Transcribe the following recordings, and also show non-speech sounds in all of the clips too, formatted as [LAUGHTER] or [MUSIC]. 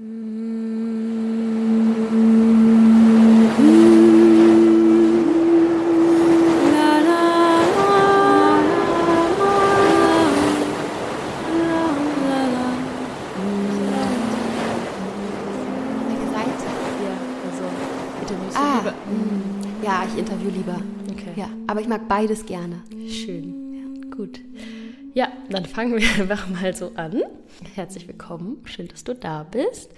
Ah, lieber. mm, ja, ich interview lieber. Okay. Ja, aber ich mag beides gerne. Schön. Ja, dann fangen wir [LAUGHS] einfach mal so an. Herzlich willkommen. Schön, dass du da bist.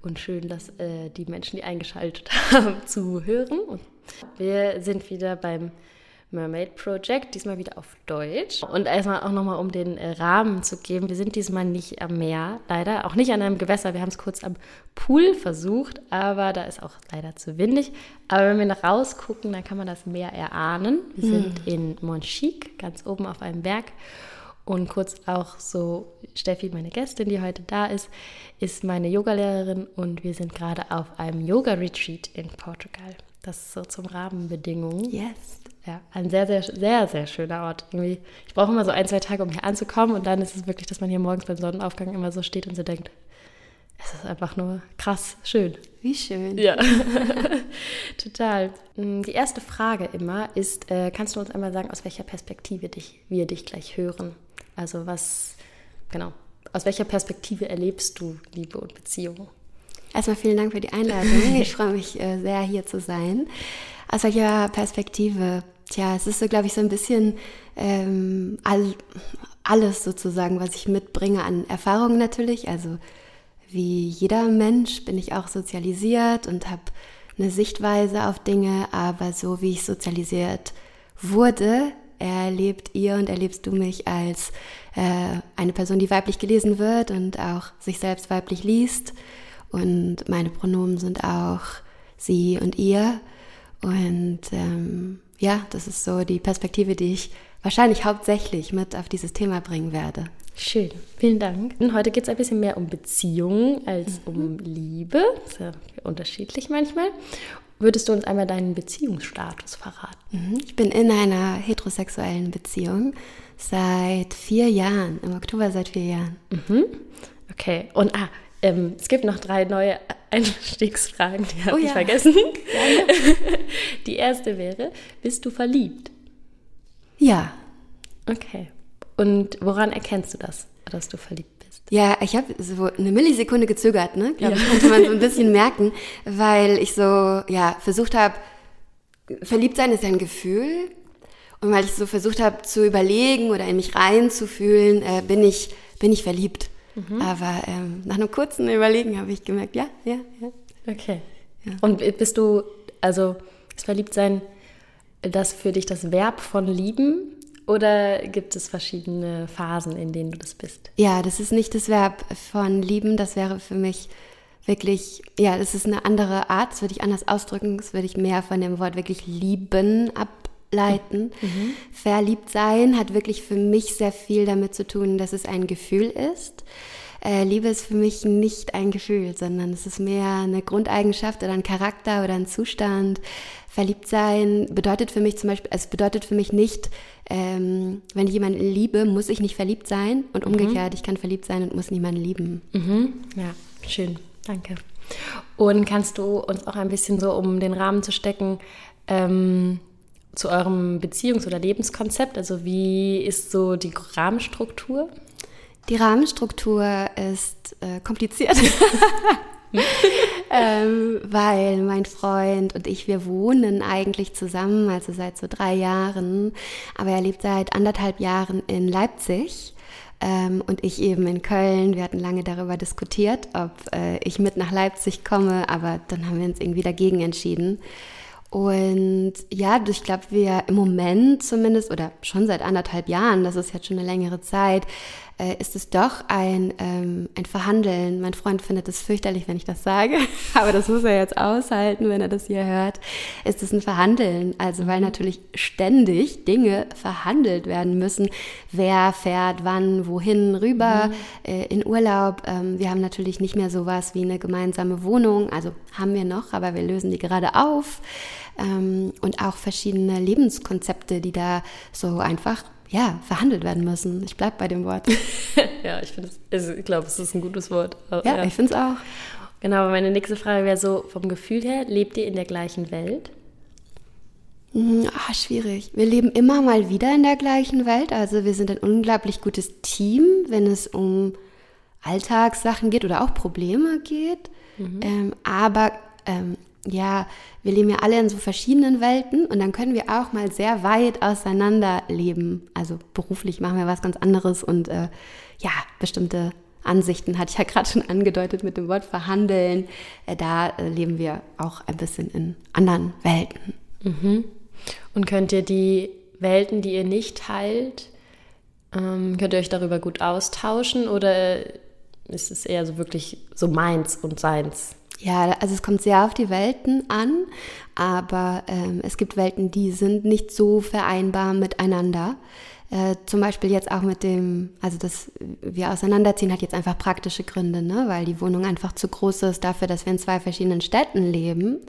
Und schön, dass äh, die Menschen, die eingeschaltet [LAUGHS] haben, zuhören. Und wir sind wieder beim Mermaid Project, diesmal wieder auf Deutsch. Und erstmal auch nochmal, um den äh, Rahmen zu geben. Wir sind diesmal nicht am Meer, leider. Auch nicht an einem Gewässer. Wir haben es kurz am Pool versucht, aber da ist auch leider zu windig. Aber wenn wir nach raus gucken, dann kann man das Meer erahnen. Wir sind in Monchique, ganz oben auf einem Berg. Und kurz auch so, Steffi, meine Gästin, die heute da ist, ist meine Yogalehrerin und wir sind gerade auf einem Yoga-Retreat in Portugal. Das ist so zum Rahmenbedingungen. Yes. Ja, ein sehr, sehr, sehr, sehr schöner Ort. Irgendwie, ich brauche immer so ein, zwei Tage, um hier anzukommen und dann ist es wirklich, dass man hier morgens beim Sonnenaufgang immer so steht und so denkt, es ist einfach nur krass schön. Wie schön. Ja, [LAUGHS] total. Mm, Die erste Frage immer ist, äh, kannst du uns einmal sagen, aus welcher Perspektive dich, wir dich gleich hören? Also was, genau, aus welcher Perspektive erlebst du Liebe und Beziehung? Erstmal vielen Dank für die Einladung. [LAUGHS] Ich freue mich äh, sehr, hier zu sein. Aus welcher Perspektive? Tja, es ist so, glaube ich, so ein bisschen ähm, all, alles sozusagen, was ich mitbringe an Erfahrungen natürlich. Also wie jeder Mensch bin ich auch sozialisiert und habe eine Sichtweise auf Dinge, aber so wie ich sozialisiert wurde, erlebt ihr und erlebst du mich als äh, eine Person, die weiblich gelesen wird und auch sich selbst weiblich liest. Und meine Pronomen sind auch sie und ihr. Und ähm, ja, das ist so die Perspektive, die ich wahrscheinlich hauptsächlich mit auf dieses Thema bringen werde. Schön, vielen Dank. Und heute geht es ein bisschen mehr um Beziehungen als um Liebe. Das ist ja unterschiedlich manchmal. Würdest du uns einmal deinen Beziehungsstatus verraten? Mhm. Ich bin in einer heterosexuellen Beziehung seit vier Jahren, im Oktober seit vier Jahren. Mhm. Okay, und ah, ähm, es gibt noch drei neue Einstiegsfragen, die habe Oh ich ja. vergessen. [LAUGHS] Die erste wäre, bist du verliebt? Ja, Okay. Und woran erkennst du das, dass du verliebt bist? Ja, ich habe so eine Millisekunde gezögert, ne? Glaube ich, konnte man so ein bisschen merken, weil ich so, ja, versucht habe, verliebt sein ist ja ein Gefühl. Und weil ich so versucht habe zu überlegen oder in mich reinzufühlen, äh, bin ich, bin ich verliebt. Aber ähm, nach einem kurzen Überlegen habe ich gemerkt, ja, ja, ja. Okay. Ja. Und bist du, also ist Verliebtsein das für dich das Verb von lieben oder gibt es verschiedene Phasen, in denen du das bist? Ja, das ist nicht das Verb von lieben, das wäre für mich wirklich, ja, das ist eine andere Art, das würde ich anders ausdrücken, das würde ich mehr von dem Wort wirklich lieben ableiten. Verliebt sein hat wirklich für mich sehr viel damit zu tun, dass es ein Gefühl ist. Äh, Liebe ist für mich nicht ein Gefühl, sondern es ist mehr eine Grundeigenschaft oder ein Charakter oder ein Zustand. Verliebt sein bedeutet für mich zum Beispiel, es bedeutet für mich nicht, ähm, wenn ich jemanden liebe, muss ich nicht verliebt sein und umgekehrt, ich kann verliebt sein und muss niemanden lieben. Mhm. Ja, schön. Danke. Und kannst du uns auch ein bisschen so, um den Rahmen zu stecken, ähm, zu eurem Beziehungs- oder Lebenskonzept? Also wie ist so die Rahmenstruktur? Die Rahmenstruktur ist äh, kompliziert, [LAUGHS] [LAUGHS] ähm, weil mein Freund und ich, wir wohnen eigentlich zusammen, also seit so drei Jahren, aber er lebt seit anderthalb Jahren in Leipzig. Ähm, und ich eben in Köln. Wir hatten lange darüber diskutiert, ob äh, ich mit nach Leipzig komme, aber dann haben wir uns irgendwie dagegen entschieden. Und ja, ich glaube, wir im Moment zumindest, oder schon seit anderthalb Jahren, das ist jetzt schon eine längere Zeit, äh, ist es doch ein, ähm, ein Verhandeln. Mein Freund findet es fürchterlich, wenn ich das sage, [LAUGHS] aber das muss er jetzt aushalten, wenn er das hier hört. Ist es ein Verhandeln? Also, weil natürlich ständig Dinge verhandelt werden müssen. Wer fährt wann, wohin, rüber, äh, in Urlaub. Ähm, wir haben natürlich nicht mehr sowas wie eine gemeinsame Wohnung. Also haben wir noch, aber wir lösen die gerade auf. Ähm, und auch verschiedene Lebenskonzepte, die da so einfach ja, verhandelt werden müssen. Ich bleibe bei dem Wort. [LAUGHS] ja, ich finde also ich glaube, es ist ein gutes Wort. Ja, ja. ich finde es auch. Genau, aber meine nächste Frage wäre so, vom Gefühl her, lebt ihr in der gleichen Welt? Hm, ah, schwierig. Wir leben immer mal wieder in der gleichen Welt. Also wir sind ein unglaublich gutes Team, wenn es um Alltagssachen geht oder auch Probleme geht. Mhm. Ähm, aber ähm, ja, wir leben ja alle in so verschiedenen Welten und dann können wir auch mal sehr weit auseinander leben. Also beruflich machen wir was ganz anderes und äh, ja, bestimmte Ansichten hatte ich ja [LAUGHS] gerade schon angedeutet mit dem Wort verhandeln. Äh, da äh, leben wir auch ein bisschen in anderen Welten. Mhm. Und könnt ihr die Welten, die ihr nicht teilt, ähm, könnt ihr euch darüber gut austauschen oder ist es eher so wirklich so meins und seins? Ja, also es kommt sehr auf die Welten an, aber ähm, es gibt Welten, die sind nicht so vereinbar miteinander. Äh, zum Beispiel jetzt auch mit dem, also dass wir auseinanderziehen, hat jetzt einfach praktische Gründe, ne? weil die Wohnung einfach zu groß ist dafür, dass wir in zwei verschiedenen Städten leben.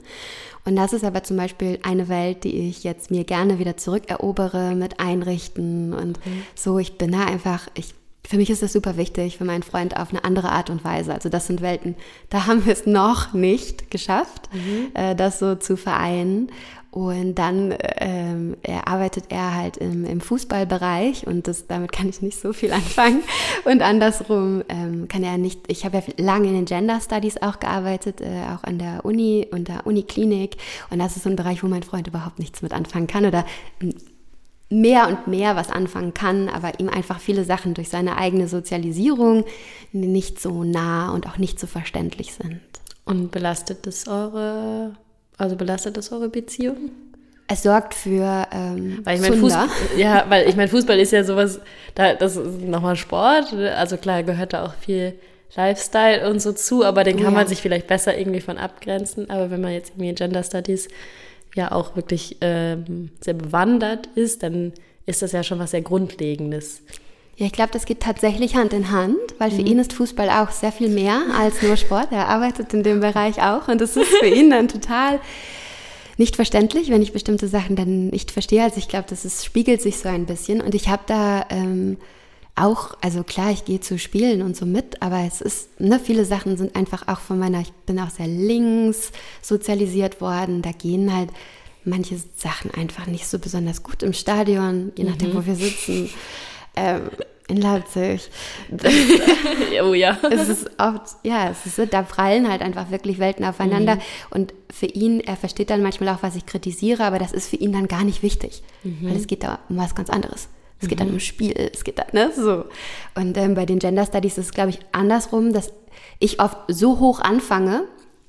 Und das ist aber zum Beispiel eine Welt, die ich jetzt mir gerne wieder zurückerobere mit Einrichten und mhm. so. Ich bin da einfach, ich für mich ist das super wichtig, für meinen Freund auf eine andere Art und Weise. Also das sind Welten, da haben wir es noch nicht geschafft, mhm. äh, das so zu vereinen. Und dann ähm, er arbeitet er halt im, im Fußballbereich und das, damit kann ich nicht so viel [LAUGHS] anfangen. Und andersrum ähm, kann er nicht, ich habe ja lange in den Gender Studies auch gearbeitet, äh, auch an der Uni und der Uniklinik. Und das ist so ein Bereich, wo mein Freund überhaupt nichts mit anfangen kann oder mehr und mehr was anfangen kann, aber ihm einfach viele Sachen durch seine eigene Sozialisierung nicht so nah und auch nicht so verständlich sind. Und belastet das eure, also belastet das eure Beziehung? Es sorgt für ähm, weil ich mein Fußball, ja, weil ich meine Fußball ist ja sowas, da, das ist nochmal Sport, also klar gehört da auch viel Lifestyle und so zu, aber den kann ja. man sich vielleicht besser irgendwie von abgrenzen. Aber wenn man jetzt irgendwie Gender Studies ja auch wirklich ähm, sehr bewandert ist, dann ist das ja schon was sehr Grundlegendes. Ja, ich glaube, das geht tatsächlich Hand in Hand, weil für mhm. ihn ist Fußball auch sehr viel mehr als nur Sport. Er arbeitet in dem Bereich auch und das ist für ihn dann total nicht verständlich, wenn ich bestimmte Sachen dann nicht verstehe. Also ich glaube, das ist, spiegelt sich so ein bisschen und ich habe da ähm, auch, also klar, ich gehe zu Spielen und so mit, aber es ist, ne, viele Sachen sind einfach auch von meiner, ich bin auch sehr links sozialisiert worden, da gehen halt manche Sachen einfach nicht so besonders gut im Stadion, je nachdem, mhm. wo wir sitzen. Ähm, in Leipzig. Das, [LAUGHS] oh ja. Es ist oft, ja, es ist, da prallen halt einfach wirklich Welten aufeinander. Mhm. Und für ihn, er versteht dann manchmal auch, was ich kritisiere, aber das ist für ihn dann gar nicht wichtig, mhm. weil es geht da um was ganz anderes. Es geht dann mhm. um Spiel, es geht dann, ne, so. Und ähm, bei den Gender Studies ist es, glaube ich, andersrum, dass ich oft so hoch anfange,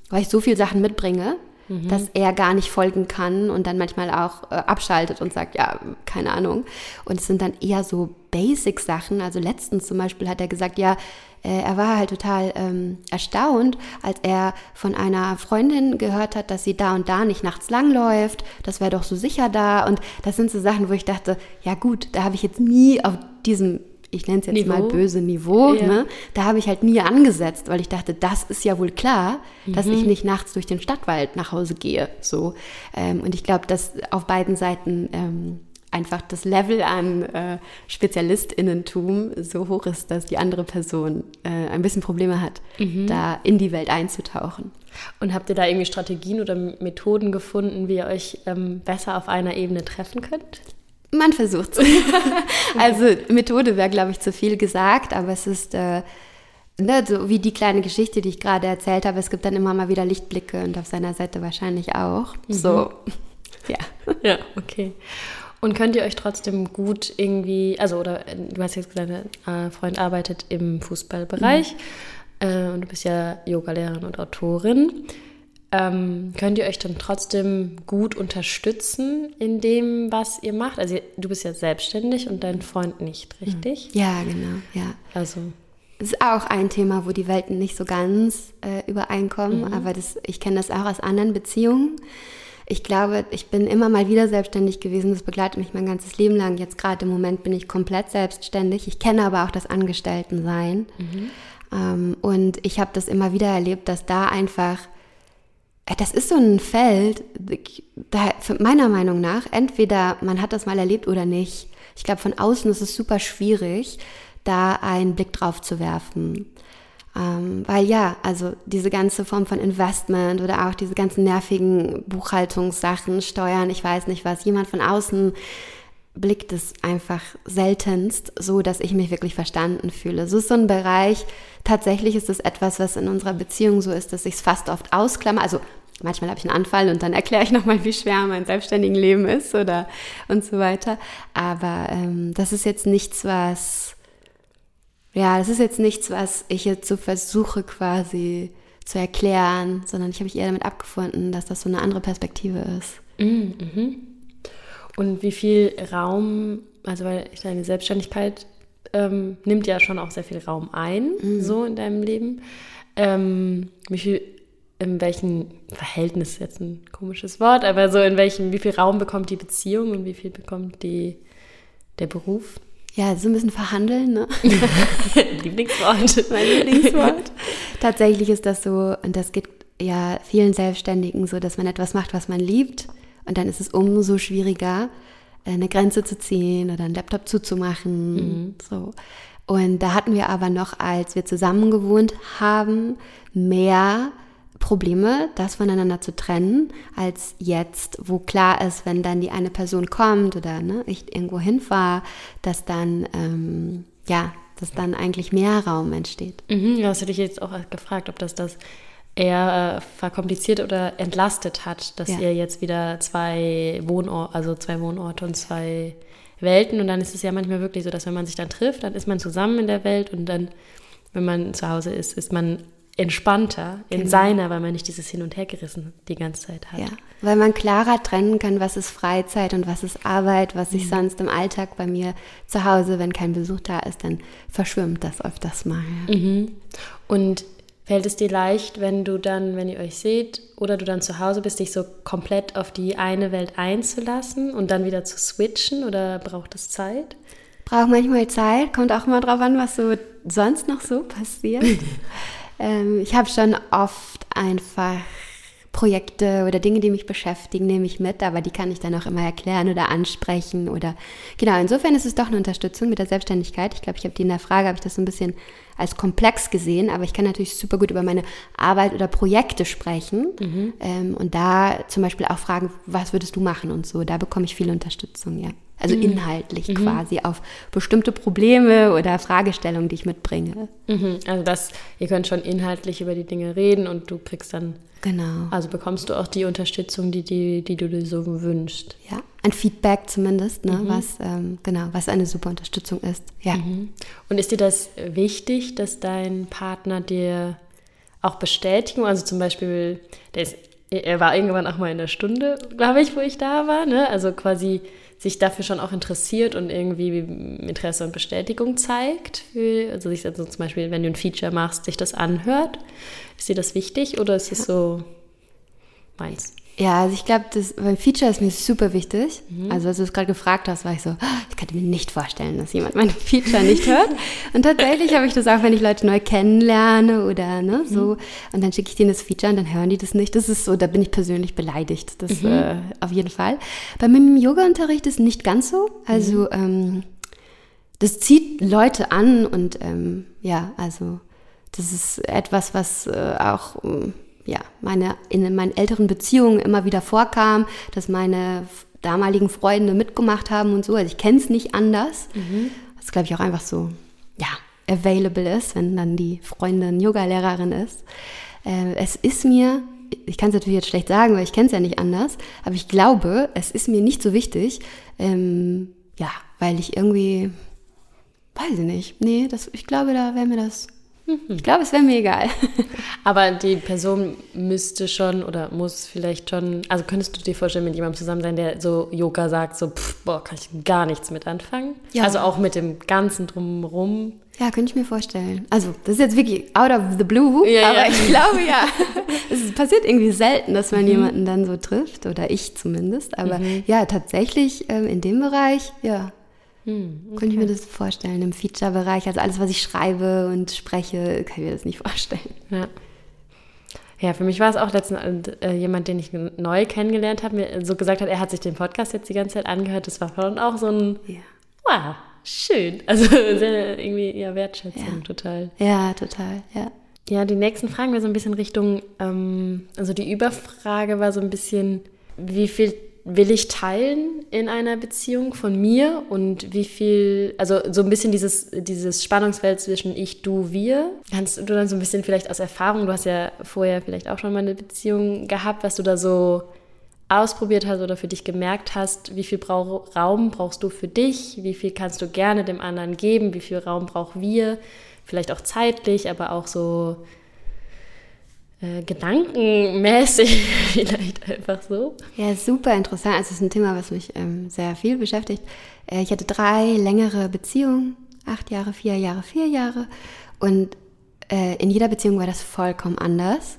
weil ich so viele Sachen mitbringe, mhm. dass er gar nicht folgen kann und dann manchmal auch äh, abschaltet und sagt, ja, keine Ahnung. Und es sind dann eher so Basic-Sachen. Also letztens zum Beispiel hat er gesagt, ja, äh, er war halt total ähm, erstaunt, als er von einer Freundin gehört hat, dass sie da und da nicht nachts langläuft. Das wäre doch so sicher da. Und das sind so Sachen, wo ich dachte, ja gut, da habe ich jetzt nie auf diesem ich nenne es jetzt Niveau. mal böse Niveau, ja. ne? da habe ich halt nie angesetzt, weil ich dachte, das ist ja wohl klar, mhm. dass ich nicht nachts durch den Stadtwald nach Hause gehe. So. Ähm, und ich glaube, dass auf beiden Seiten ähm, einfach das Level an äh, SpezialistInnentum so hoch ist, dass die andere Person äh, ein bisschen Probleme hat, mhm. da in die Welt einzutauchen. Und habt ihr da irgendwie Strategien oder Methoden gefunden, wie ihr euch ähm, besser auf einer Ebene treffen könnt? Man versucht es. [LAUGHS] also Methode wäre, glaube ich, zu viel gesagt, aber es ist äh, ne, so wie die kleine Geschichte, die ich gerade erzählt habe. Es gibt dann immer mal wieder Lichtblicke und auf seiner Seite wahrscheinlich auch. Mhm. So, [LAUGHS] ja. Ja, okay. Und könnt ihr euch trotzdem gut irgendwie, also oder du hast jetzt gesagt, dein äh, Freund arbeitet im Fußballbereich mhm. äh, und du bist ja Yogalehrerin und Autorin. Ähm, könnt ihr euch dann trotzdem gut unterstützen in dem, was ihr macht? Also du bist ja selbstständig und dein Freund nicht, richtig? Ja, genau, ja. Also das ist auch ein Thema, wo die Welten nicht so ganz äh, übereinkommen, mhm. aber das, ich kenne das auch aus anderen Beziehungen ich glaube, ich bin immer mal wieder selbstständig gewesen. Das begleitet mich mein ganzes Leben lang. Jetzt gerade im Moment bin ich komplett selbstständig. Ich kenne aber auch das Angestelltensein. Mhm. Ähm, und ich habe das immer wieder erlebt, dass da einfach, äh, das ist so ein Feld, da, meiner Meinung nach, entweder man hat das mal erlebt oder nicht. ich glaube, von außen ist es super schwierig, da einen Blick drauf zu werfen. Ähm, weil ja, also diese ganze Form von Investment oder auch diese ganzen nervigen Buchhaltungssachen, Steuern, ich weiß nicht was, jemand von außen blickt es einfach seltenst so, dass ich mich wirklich verstanden fühle. So ist so ein Bereich, tatsächlich ist es etwas, was in unserer Beziehung so ist, dass ich es fast oft ausklammer. Also manchmal habe ich einen Anfall und dann erkläre ich nochmal, wie schwer mein selbstständigen Leben ist oder und so weiter. Aber ähm, das ist jetzt nichts, was, ja, das ist jetzt nichts, was ich jetzt so versuche quasi zu erklären, sondern ich habe mich eher damit abgefunden, dass das so eine andere Perspektive ist. Mm, mhm. Und wie viel Raum, also weil deine Selbstständigkeit ähm, nimmt ja schon auch sehr viel Raum ein, mhm. so in deinem Leben. Ähm, wie viel, in welchem Verhältnis jetzt ein komisches Wort, aber so in welchem, wie viel Raum bekommt die Beziehung und wie viel bekommt die, der Beruf? Ja, so ein bisschen verhandeln, ne? [LAUGHS] Lieblingswort. mein Lieblingswort. Tatsächlich ist das so, und das geht ja vielen Selbstständigen so, dass man etwas macht, was man liebt und dann ist es umso schwieriger, eine Grenze zu ziehen oder einen Laptop zuzumachen. Mhm. So. Und da hatten wir aber noch, als wir zusammen gewohnt haben, mehr Probleme, das voneinander zu trennen, als jetzt, wo klar ist, wenn dann die eine Person kommt oder ne, ich irgendwo hinfahre, dass dann, ähm, ja, dass dann eigentlich mehr Raum entsteht. Mhm, ja, das hätte ich jetzt auch gefragt, ob das das eher äh, verkompliziert oder entlastet hat, dass ja. ihr jetzt wieder zwei Wohnorte, also zwei Wohnorte und zwei Welten und dann ist es ja manchmal wirklich so, dass wenn man sich dann trifft, dann ist man zusammen in der Welt und dann, wenn man zu Hause ist, ist man entspannter in genau. seiner, weil man nicht dieses Hin- und Hergerissen die ganze Zeit hat. Ja, weil man klarer trennen kann, was ist Freizeit und was ist Arbeit, was ich mhm. sonst im Alltag bei mir zu Hause, wenn kein Besuch da ist, dann verschwimmt das öfters mal. Ja. Mhm. Und Fällt es dir leicht, wenn du dann, wenn ihr euch seht oder du dann zu Hause bist, dich so komplett auf die eine Welt einzulassen und dann wieder zu switchen oder braucht es Zeit? Braucht manchmal Zeit, kommt auch immer drauf an, was so sonst noch so passiert. [LAUGHS] ähm, ich habe schon oft einfach Projekte oder Dinge, die mich beschäftigen, nehme ich mit, aber die kann ich dann auch immer erklären oder ansprechen oder genau. Insofern ist es doch eine Unterstützung mit der Selbstständigkeit. Ich glaube, ich habe die in der Frage habe ich das so ein bisschen als komplex gesehen, aber ich kann natürlich super gut über meine Arbeit oder Projekte sprechen mhm. ähm, und da zum Beispiel auch fragen, was würdest du machen und so. Da bekomme ich viel Unterstützung, ja. Also mhm. inhaltlich mhm. quasi auf bestimmte Probleme oder Fragestellungen, die ich mitbringe. Mhm. Also das, ihr könnt schon inhaltlich über die Dinge reden und du kriegst dann. Genau. Also bekommst du auch die Unterstützung, die, die, die du dir so wünschst. Ja, ein Feedback zumindest, ne, mhm. was ähm, genau, was eine super Unterstützung ist. Ja. Mhm. Und ist dir das wichtig, dass dein Partner dir auch Bestätigung, also zum Beispiel, der ist, er war irgendwann auch mal in der Stunde, glaube ich, wo ich da war, ne? Also quasi sich dafür schon auch interessiert und irgendwie Interesse und Bestätigung zeigt. Für, also sich also zum Beispiel, wenn du ein Feature machst, sich das anhört. Ist dir das wichtig oder ist es so meins? Ja, also ich glaube, das beim Feature ist mir super wichtig. Mhm. Also als du es gerade gefragt hast, war ich so, oh, ich könnte mir nicht vorstellen, dass jemand mein Feature nicht hört. [LAUGHS] Und tatsächlich habe ich das auch, wenn ich Leute neu kennenlerne oder ne, so. Mhm. Und dann schicke ich denen das Feature und dann hören die das nicht. Das ist so, da bin ich persönlich beleidigt. Das mhm. äh, auf jeden Fall. Bei meinem Yoga-Unterricht ist nicht ganz so. Also mhm. ähm, das zieht Leute an und ähm, ja, also das ist etwas, was äh, auch ja, meine, in meinen älteren Beziehungen immer wieder vorkam, dass meine damaligen Freunde mitgemacht haben und so. Also ich kenne es nicht anders. Mhm. Das glaube ich auch einfach so, ja, available ist, wenn dann die Freundin Yoga-Lehrerin ist. Äh, es ist mir, ich kann es natürlich jetzt schlecht sagen, weil ich kenne es ja nicht anders, aber ich glaube, es ist mir nicht so wichtig, ähm, ja, weil ich irgendwie, weiß ich nicht, nee, das, ich glaube, da wäre mir das ich glaube, es wäre mir egal. [LAUGHS] Aber die Person müsste schon oder muss vielleicht schon, also könntest du dir vorstellen, mit jemandem zusammen sein, der so Yoga sagt, so, pff, boah, kann ich gar nichts mit anfangen? Ja. Also auch mit dem ganzen Drumherum. Ja, könnte ich mir vorstellen. Also, das ist jetzt wirklich out of the blue, ja, aber ja. ich glaube ja, [LAUGHS] es passiert irgendwie selten, dass man mhm. jemanden dann so trifft, oder ich zumindest. Aber mhm. ja, tatsächlich ähm, in dem Bereich, ja, hm, okay. Könnte ich mir das vorstellen im Feature-Bereich? Also alles, was ich schreibe und spreche, kann ich mir das nicht [LAUGHS] vorstellen. Ja. Ja, für mich war es auch letztens äh, jemand, den ich neu kennengelernt habe, mir so gesagt hat, er hat sich den Podcast jetzt die ganze Zeit angehört. Das war schon auch so ein, ja. Wow, schön. [LAUGHS] Also sehr irgendwie ja Wertschätzung Ja. total. Ja, total, ja. Ja, die nächsten Fragen wäre so ein bisschen Richtung, ähm, also die Überfrage war so ein bisschen, wie viel will ich teilen in einer Beziehung von mir und wie viel, also so ein bisschen dieses, dieses Spannungsfeld zwischen ich, du, wir. Kannst du dann so ein bisschen vielleicht aus Erfahrung, du hast ja vorher vielleicht auch schon mal eine Beziehung gehabt, was du da so ausprobiert hast oder für dich gemerkt hast, wie viel Brau Raum brauchst du für dich, wie viel kannst du gerne dem anderen geben, wie viel Raum brauchen wir, vielleicht auch zeitlich, aber auch so äh, gedankenmäßig [LAUGHS] vielleicht einfach so. Ja, super interessant. Also es ist ein Thema, was mich ähm, sehr viel beschäftigt. Äh, ich hatte drei längere Beziehungen, acht Jahre, vier Jahre, vier Jahre. Und äh, in jeder Beziehung war das vollkommen anders.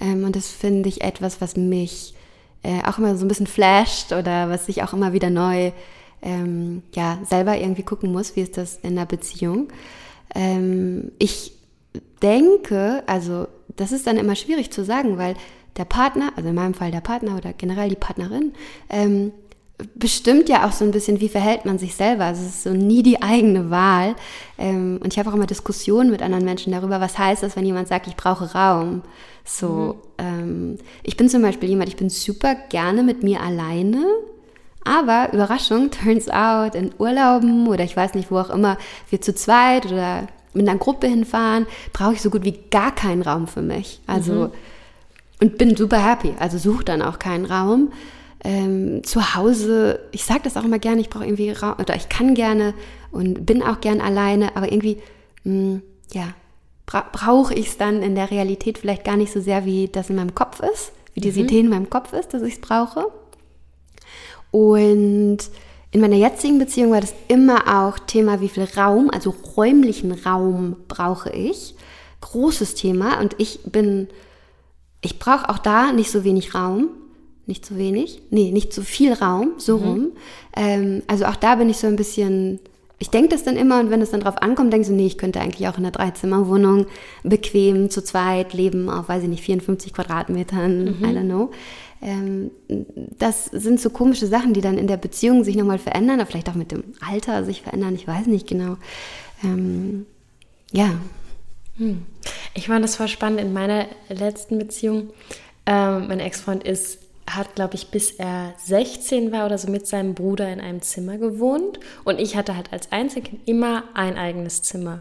Ähm, und das finde ich etwas, was mich äh, auch immer so ein bisschen flasht oder was ich auch immer wieder neu ähm, ja, selber irgendwie gucken muss, wie ist das in der Beziehung. Ähm, ich denke, also das ist dann immer schwierig zu sagen, weil der Partner, also in meinem Fall der Partner oder generell die Partnerin, ähm, bestimmt ja auch so ein bisschen, wie verhält man sich selber. Also es ist so nie die eigene Wahl. Ähm, und ich habe auch immer Diskussionen mit anderen Menschen darüber, was heißt das, wenn jemand sagt, ich brauche Raum. So, ähm, ich bin zum Beispiel jemand, ich bin super gerne mit mir alleine. Aber Überraschung, turns out, in Urlauben oder ich weiß nicht, wo auch immer wir zu zweit oder mit einer Gruppe hinfahren, brauche ich so gut wie gar keinen Raum für mich. Also und bin super happy. Also suche dann auch keinen Raum. Ähm, zu Hause, ich sage das auch immer gerne, ich brauche irgendwie Raum, oder ich kann gerne und bin auch gern alleine, aber irgendwie, mh, ja, bra brauche ich es dann in der Realität vielleicht gar nicht so sehr, wie das in meinem Kopf ist, wie diese Idee in meinem Kopf ist, dass ich es brauche. Und in meiner jetzigen Beziehung war das immer auch Thema, wie viel Raum, also räumlichen Raum brauche ich. Großes Thema. Und ich bin, ich brauche auch da nicht so wenig Raum. Nicht zu wenig. Nee, nicht zu viel Raum, so rum. Ähm, also auch da bin ich so ein bisschen, ich denke das dann immer und wenn es dann drauf ankommt, denke ich so, nee, ich könnte eigentlich auch in einer Dreizimmerwohnung bequem zu zweit leben, auf, weiß ich nicht, 54 Quadratmetern, I don't know. Ähm, das sind so komische Sachen, die dann in der Beziehung sich nochmal verändern, oder vielleicht auch mit dem Alter sich verändern, ich weiß nicht genau. Ähm, ja, Ich fand das voll spannend in meiner letzten Beziehung. Ähm, mein Ex-Freund ist, hat, glaube ich, bis er 16 war oder so mit seinem Bruder in einem Zimmer gewohnt. Und ich hatte halt als Einzelkind immer ein eigenes Zimmer.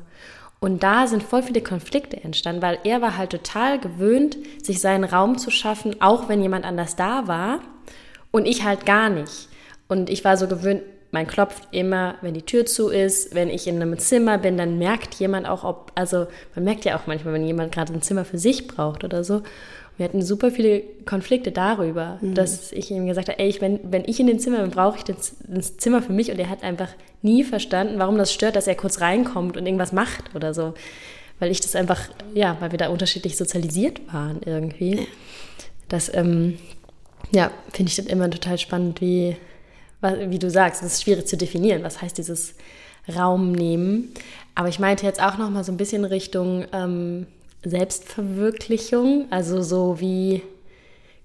Und da sind voll viele Konflikte entstanden, weil er war halt total gewöhnt, sich seinen Raum zu schaffen, auch wenn jemand anders da war. Und ich halt gar nicht. Und ich war so gewöhnt, man klopft immer, wenn die Tür zu ist. Wenn ich in einem Zimmer bin, dann merkt jemand auch, ob, also man merkt ja auch manchmal, wenn jemand gerade ein Zimmer für sich braucht oder so. Wir hatten super viele Konflikte darüber, dass ich ihm gesagt habe, ey, ich, wenn, wenn ich in den Zimmer bin, brauche ich das, das Zimmer für mich. Und er hat einfach nie verstanden, warum das stört, dass er kurz reinkommt und irgendwas macht oder so. Weil ich das einfach, ja, weil wir da unterschiedlich sozialisiert waren irgendwie. Das, ähm, ja, finde ich dann immer total spannend, wie, wie du sagst, es ist schwierig zu definieren, was heißt dieses Raum nehmen. Aber ich meinte jetzt auch noch mal so ein bisschen Richtung ähm, Selbstverwirklichung, also so wie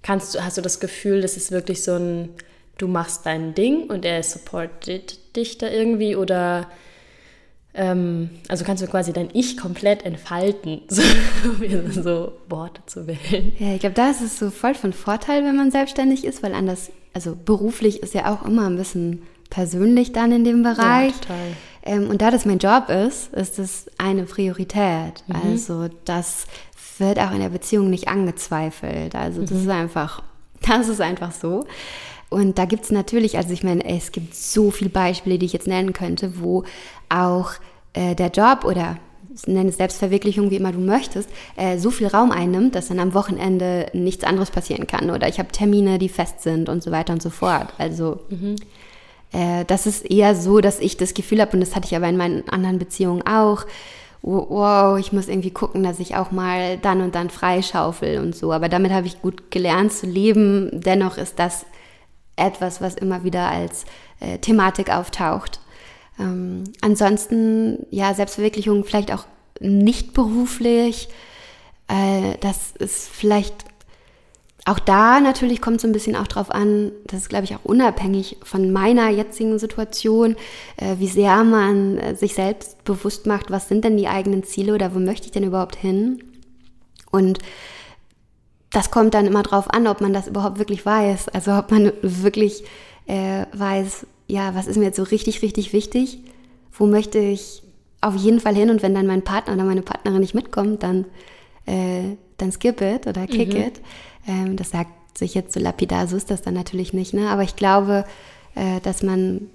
kannst du, hast du das Gefühl, das ist wirklich so ein, du machst dein Ding und er supportet dich da irgendwie oder ähm, also kannst du quasi dein Ich komplett entfalten, [LAUGHS] so, um so Worte zu wählen. Ja, ich glaube, da ist es so voll von Vorteil, wenn man selbstständig ist, weil anders, also beruflich ist ja auch immer ein bisschen persönlich dann in dem Bereich. Ja, total. Ähm, und da das mein Job ist, ist es eine Priorität. Also das wird auch in der Beziehung nicht angezweifelt. Also das ist einfach, [LAUGHS] das ist einfach so. Und da gibt es natürlich, also ich meine, es gibt so viele Beispiele, die ich jetzt nennen könnte, wo auch äh, der Job oder nenne es Selbstverwirklichung, wie immer du möchtest, äh, so viel Raum einnimmt, dass dann am Wochenende nichts anderes passieren kann. Oder ich habe Termine, die fest sind und so weiter und so fort. Also äh, das ist eher so, dass ich das Gefühl habe, und das hatte ich aber in meinen anderen Beziehungen auch, wow, ich muss irgendwie gucken, dass ich auch mal dann und dann freischaufel und so. Aber damit habe ich gut gelernt zu leben. Dennoch ist das etwas, was immer wieder als äh, Thematik auftaucht. Ähm, ansonsten, ja, Selbstverwirklichung vielleicht auch nicht beruflich. Äh, das ist vielleicht auch da natürlich kommt so ein bisschen auch drauf an, das ist, glaube ich, auch unabhängig von meiner jetzigen Situation, äh, wie sehr man äh, sich selbst bewusst macht, was sind denn die eigenen Ziele oder wo möchte ich denn überhaupt hin? Und das kommt dann immer drauf an, ob man das überhaupt wirklich weiß. Also ob man wirklich äh, weiß, ja, was ist mir jetzt so richtig, richtig wichtig? Wo möchte ich auf jeden Fall hin? Und wenn dann mein Partner oder meine Partnerin nicht mitkommt, dann, äh, dann skip it oder kick mhm. it. Ähm, das sagt sich jetzt so lapidar, so ist das dann natürlich nicht. Ne? Aber ich glaube, äh, dass man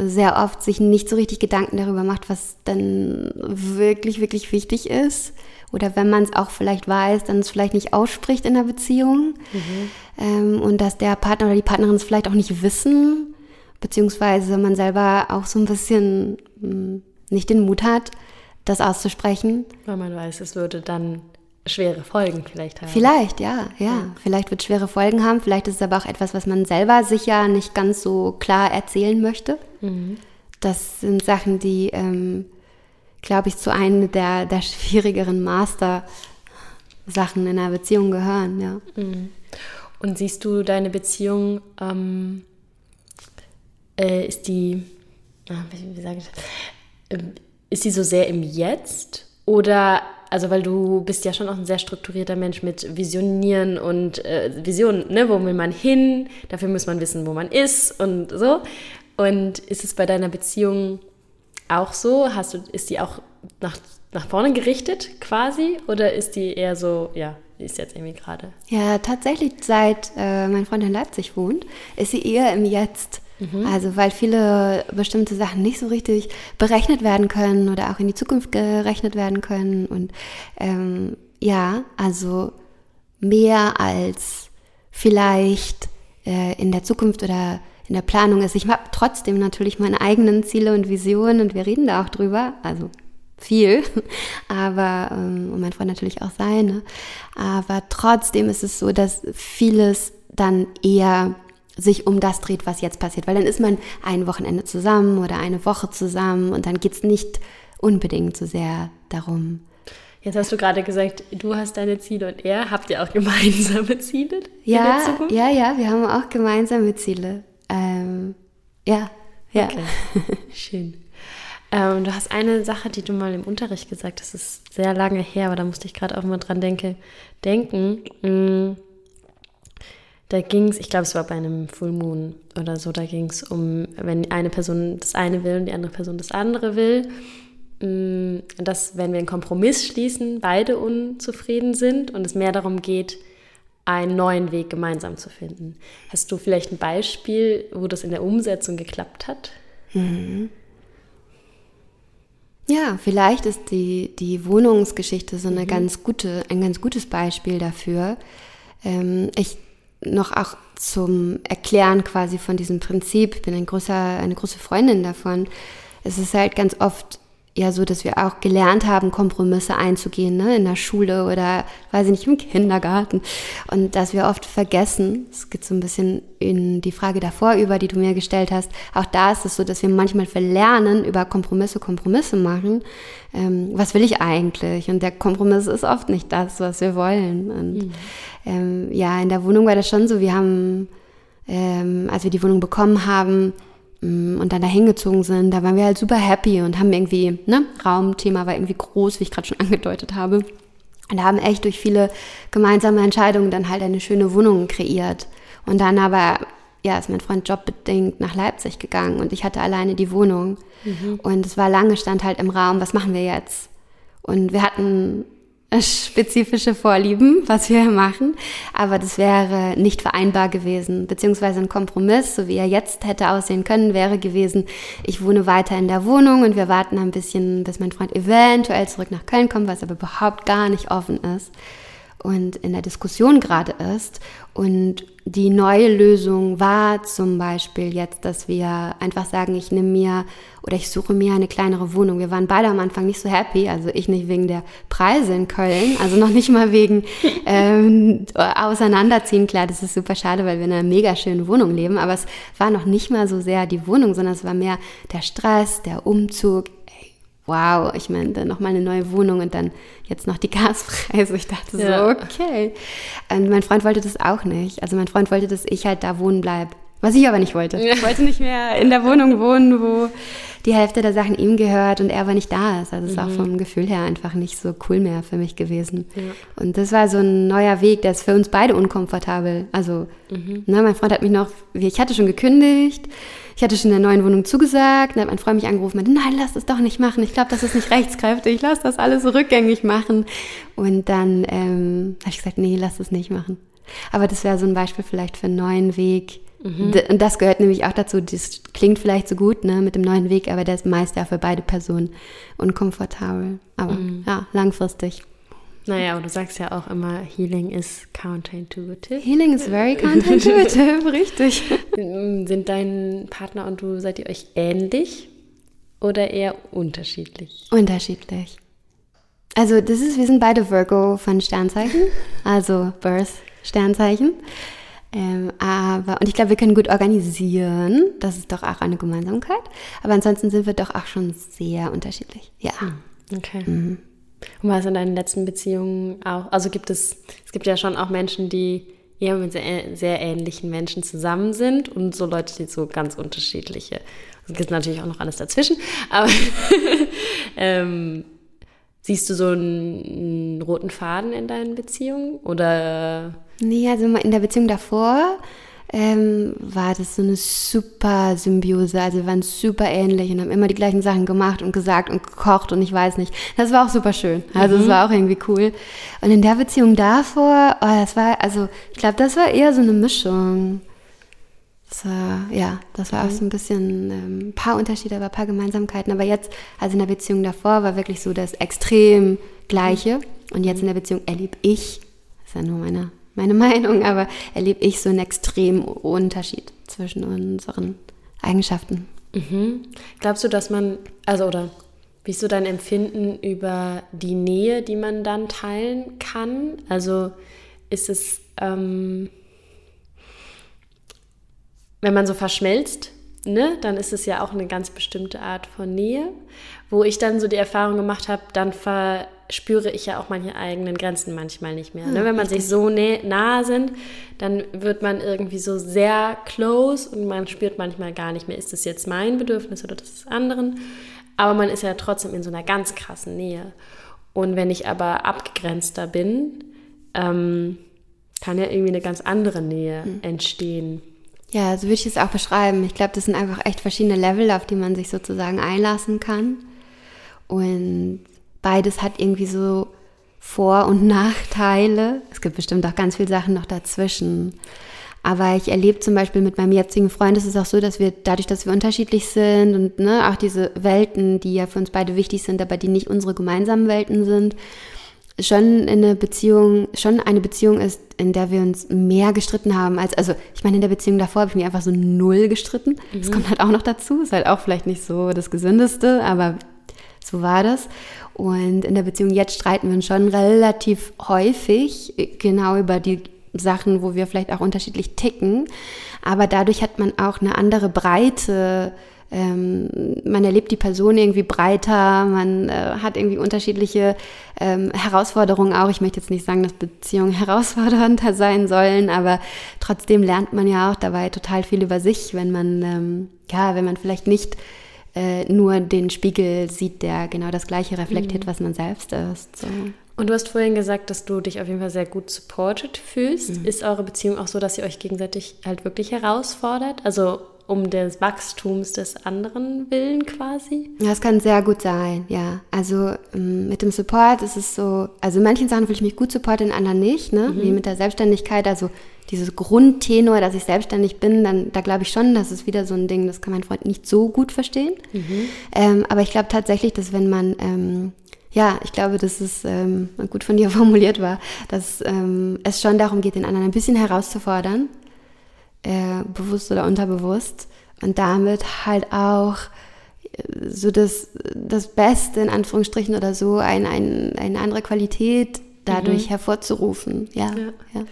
sehr oft sich nicht so richtig Gedanken darüber macht, was dann wirklich, wirklich wichtig ist. Oder wenn man es auch vielleicht weiß, dann es vielleicht nicht ausspricht in der Beziehung. Mhm. Ähm, und dass der Partner oder die Partnerin es vielleicht auch nicht wissen, beziehungsweise man selber auch so ein bisschen mh, hm, nicht den Mut hat, das auszusprechen. Weil man weiß, es würde dann schwere Folgen vielleicht haben. Vielleicht, ja, ja, ja. Vielleicht wird es schwere Folgen haben. Vielleicht ist es aber auch etwas, was man selber sicher nicht ganz so klar erzählen möchte. Mhm. Das sind Sachen, die, ähm, glaube ich, zu einem der, der schwierigeren Master-Sachen in einer Beziehung gehören, ja. Mhm. Und siehst du deine Beziehung, ähm, äh, ist die, ah, wie, wie sage ich das, ähm, ist die so sehr im Jetzt oder also weil du bist ja schon auch ein sehr strukturierter Mensch mit Visionieren und äh, Visionen, ne? wo will man hin, dafür muss man wissen, wo man ist und so. Und ist es bei deiner Beziehung auch so? Hast du, ist die auch nach, nach vorne gerichtet quasi oder ist die eher so, ja, ist jetzt irgendwie gerade? Ja, tatsächlich seit äh, mein Freund in Leipzig wohnt, ist sie eher im Jetzt. Mhm. Also weil viele bestimmte Sachen nicht so richtig berechnet werden können oder auch in die Zukunft gerechnet werden können. Und ähm, ja, also mehr als vielleicht äh, in der Zukunft oder in der Planung ist. Ich habe trotzdem natürlich meine eigenen Ziele und Visionen und wir reden da auch drüber. Also viel, [LAUGHS] aber ähm, und mein Freund natürlich auch seine. Aber trotzdem ist es so, dass vieles dann eher sich um das dreht, was jetzt passiert. Weil dann ist man ein Wochenende zusammen oder eine Woche zusammen und dann geht es nicht unbedingt so sehr darum. Jetzt hast du gerade gesagt, du hast deine Ziele und er. Habt ihr auch gemeinsame Ziele? Ja, ja, ja, wir haben auch gemeinsame Ziele. Ähm, ja, ja. Okay. Schön. Ähm, du hast eine Sache, die du mal im Unterricht gesagt hast, das ist sehr lange her, aber da musste ich gerade auch mal dran denke, denken. Mh, da ging es, ich glaube, es war bei einem Full Moon oder so, da ging es um, wenn eine Person das eine will und die andere Person das andere will, mm, dass wenn wir einen Kompromiss schließen, beide unzufrieden sind und es mehr darum geht, einen neuen Weg gemeinsam zu finden. Hast du vielleicht ein Beispiel, wo das in der Umsetzung geklappt hat? Mhm. Ja, vielleicht ist die, die Wohnungsgeschichte so eine mhm. ganz gute, ein ganz gutes Beispiel dafür. Ähm, ich noch auch zum Erklären quasi von diesem Prinzip. Ich bin ein großer, eine große Freundin davon. Es ist halt ganz oft ja so, dass wir auch gelernt haben, Kompromisse einzugehen, ne? in der Schule oder, weiß ich nicht, im Kindergarten. Und dass wir oft vergessen, es geht so ein bisschen in die Frage davor über, die du mir gestellt hast, auch da ist es so, dass wir manchmal verlernen, über Kompromisse Kompromisse machen. Ähm, was will ich eigentlich? Und der Kompromiss ist oft nicht das, was wir wollen. Und mhm. ähm, ja, in der Wohnung war das schon so, wir haben, ähm, als wir die Wohnung bekommen haben, und dann da hingezogen sind, da waren wir halt super happy und haben irgendwie, ne, Raumthema war irgendwie groß, wie ich gerade schon [LAUGHS] angedeutet habe. Und haben echt durch viele gemeinsame Entscheidungen dann halt eine schöne Wohnung kreiert. Und dann aber, ja, ist mein Freund jobbedingt nach Leipzig gegangen und ich hatte alleine die Wohnung. Mhm. Und es war lange, stand halt im Raum, was machen wir jetzt? Und wir hatten [LAUGHS] spezifische Vorlieben, was wir machen, aber das wäre nicht vereinbar gewesen, beziehungsweise ein Kompromiss, so wie er jetzt hätte aussehen können, wäre gewesen, ich wohne weiter in der Wohnung und wir warten ein bisschen, bis mein Freund eventuell zurück nach Köln kommt, was aber überhaupt gar nicht offen ist und in der Diskussion gerade ist. Und die neue Lösung war zum Beispiel jetzt, dass wir einfach sagen, ich nehme mir oder ich suche mir eine kleinere Wohnung. Wir waren beide am Anfang nicht so happy, also ich nicht wegen der Preise in Köln, also noch nicht mal wegen [LAUGHS] ähm, Auseinanderziehen. Klar, das ist super schade, weil wir in einer mega schönen Wohnung leben, aber es war noch nicht mal so sehr die Wohnung, sondern es war mehr der Stress, der Umzug. Wow, ich meine, dann nochmal eine neue Wohnung und dann jetzt noch die [LAUGHS] Gaspreise. Ich dachte ja. so, okay. Und mein Freund wollte das auch nicht. Also mein Freund wollte, dass ich halt da wohnen bleibe. Was ich aber nicht wollte. Ja. Ich wollte nicht mehr in der Wohnung wohnen, wo die Hälfte der Sachen ihm gehört und er aber nicht da ist. Also es mhm. ist auch vom Gefühl her einfach nicht so cool mehr für mich gewesen. Ja. Und das war so ein neuer Weg, der ist für uns beide unkomfortabel. Also, mhm. ne, mein Freund hat mich noch, ich hatte schon gekündigt, ich hatte schon in der neuen Wohnung zugesagt, dann hat mein Freund mich angerufen und meinte, nein, lass das doch nicht machen. Ich glaube, das ist nicht rechtskräftig, lass das alles rückgängig machen. Und dann ähm, habe ich gesagt, nee, lass das nicht machen. Aber das wäre so ein Beispiel vielleicht für einen neuen Weg, Mhm. Und das gehört nämlich auch dazu, das klingt vielleicht so gut ne, mit dem neuen Weg, aber der ist meist ja für beide Personen unkomfortabel. Aber mhm. ja, langfristig. Naja, aber du sagst ja auch immer, Healing is counterintuitive. Healing is very counterintuitive, [LAUGHS] richtig. Sind dein Partner und du, seid ihr euch ähnlich oder eher unterschiedlich? Unterschiedlich. Also das ist, wir sind beide Virgo von Sternzeichen, also Birth Sternzeichen. Ähm, aber, und ich glaube, wir können gut organisieren. Das ist doch auch eine Gemeinsamkeit. Aber ansonsten sind wir doch auch schon sehr unterschiedlich. Ja. Hm, okay. Mhm. Und war es in deinen letzten Beziehungen auch? Also gibt es, es gibt ja schon auch Menschen, die eher mit sehr, sehr ähnlichen Menschen zusammen sind und so Leute, die so ganz unterschiedliche. Es gibt natürlich auch noch alles dazwischen. Aber [LAUGHS] ähm, siehst du so einen, einen roten Faden in deinen Beziehungen? Oder Nee, also in der Beziehung davor ähm, war das so eine super Symbiose. Also wir waren super ähnlich und haben immer die gleichen Sachen gemacht und gesagt und gekocht und ich weiß nicht. Das war auch super schön. Also es mhm. war auch irgendwie cool. Und in der Beziehung davor, oh, das war, also ich glaube, das war eher so eine Mischung. Das war, ja, das war mhm. auch so ein bisschen ähm, ein paar Unterschiede, aber ein paar Gemeinsamkeiten. Aber jetzt, also in der Beziehung davor, war wirklich so das extrem Gleiche. Und jetzt in der Beziehung erlebe ich, das ist ja nur meine meine [LAUGHS] Meinung, aber erlebe ich so einen extremen Unterschied zwischen unseren Eigenschaften. Mhm. Glaubst du, dass man, also oder wie ist so dein Empfinden über die Nähe, die man dann teilen kann? Also ist es, ähm, wenn man so verschmelzt, ne, dann ist es ja auch eine ganz bestimmte Art von Nähe, wo ich dann so die Erfahrung gemacht habe, dann ver spüre ich ja auch meine eigenen Grenzen manchmal nicht mehr. Ne? Hm, Wenn man sich so nah sind, dann wird man irgendwie so sehr close und man spürt manchmal gar nicht mehr, ist das jetzt mein Bedürfnis oder das des anderen. Aber man ist ja trotzdem in so einer ganz krassen Nähe. Und wenn ich aber abgegrenzter bin, ähm, kann ja irgendwie eine ganz andere Nähe mhm. entstehen. Ja, so würde ich es auch beschreiben. Ich glaube, das sind einfach echt verschiedene Level, auf die man sich sozusagen einlassen kann. Und beides hat irgendwie so Vor- und Nachteile. Es gibt bestimmt auch ganz viele Sachen noch dazwischen. Aber ich erlebe zum Beispiel mit meinem jetzigen Freund, ist es auch so, dass wir dadurch, dass wir unterschiedlich sind und ne, auch diese Welten, die ja für uns beide wichtig sind, aber die nicht unsere gemeinsamen Welten sind, schon in eine Beziehung, schon eine Beziehung ist, in der wir uns mehr gestritten haben als, also ich meine, in der Beziehung davor habe ich mich einfach so null gestritten. Mhm. Das kommt halt auch noch dazu, ist halt auch vielleicht nicht so das Gesündeste, aber so war das. Und in der Beziehung jetzt streiten wir uns schon relativ häufig genau über die Sachen, wo wir vielleicht auch unterschiedlich ticken. Aber dadurch hat man auch eine andere Breite. Ähm, man erlebt die Person irgendwie breiter, man äh, hat irgendwie unterschiedliche ähm, Herausforderungen auch. Ich möchte jetzt nicht sagen, dass Beziehungen [LAUGHS] herausfordernder sein sollen, aber trotzdem lernt man ja auch dabei total viel über sich, wenn man, ähm, ja, wenn man vielleicht nicht äh, nur den Spiegel sieht, der genau das Gleiche reflektiert, mhm. was man selbst ist. So. Und du hast vorhin gesagt, dass du dich auf jeden Fall sehr gut supported fühlst. Mhm. Ist eure Beziehung auch so, dass ihr euch gegenseitig halt wirklich herausfordert? Also um des Wachstums des anderen willen quasi? Das kann sehr gut sein, ja. Also ähm, mit dem Support ist es so, also in manchen Sachen fühle ich mich gut supportet, in anderen nicht, ne? Mhm. Wie mit der Selbstständigkeit. Also dieses Grundtenor, dass ich selbstständig bin, dann da glaube ich schon, das ist wieder so ein Ding, das kann mein Freund nicht so gut verstehen. Mhm. Ähm, aber ich glaube tatsächlich, dass wenn man ähm, ja, ich glaube, dass es ähm, gut von dir [LAUGHS] formuliert war, dass ähm, es schon darum geht, den anderen ein bisschen herauszufordern, äh, bewusst oder unterbewusst, und damit halt auch äh, so das, das Beste in Anführungsstrichen oder so, ein, ein, eine andere Qualität dadurch mhm. hervorzurufen. Ja, ja. ja.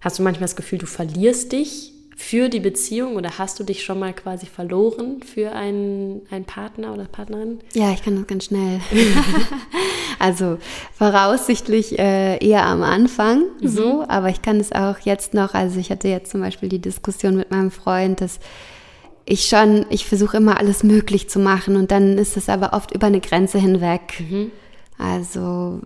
Hast du manchmal das Gefühl, du verlierst dich für die Beziehung oder hast du dich schon mal quasi verloren für einen, einen Partner oder Partnerin? Ja, ich kann das ganz schnell. [LAUGHS] also voraussichtlich äh, eher am Anfang mhm. so, aber ich kann es auch jetzt noch, also ich hatte jetzt zum Beispiel die Diskussion mit meinem Freund, dass ich schon, ich versuche immer alles möglich zu machen und dann ist es aber oft über eine Grenze hinweg. Mhm. Also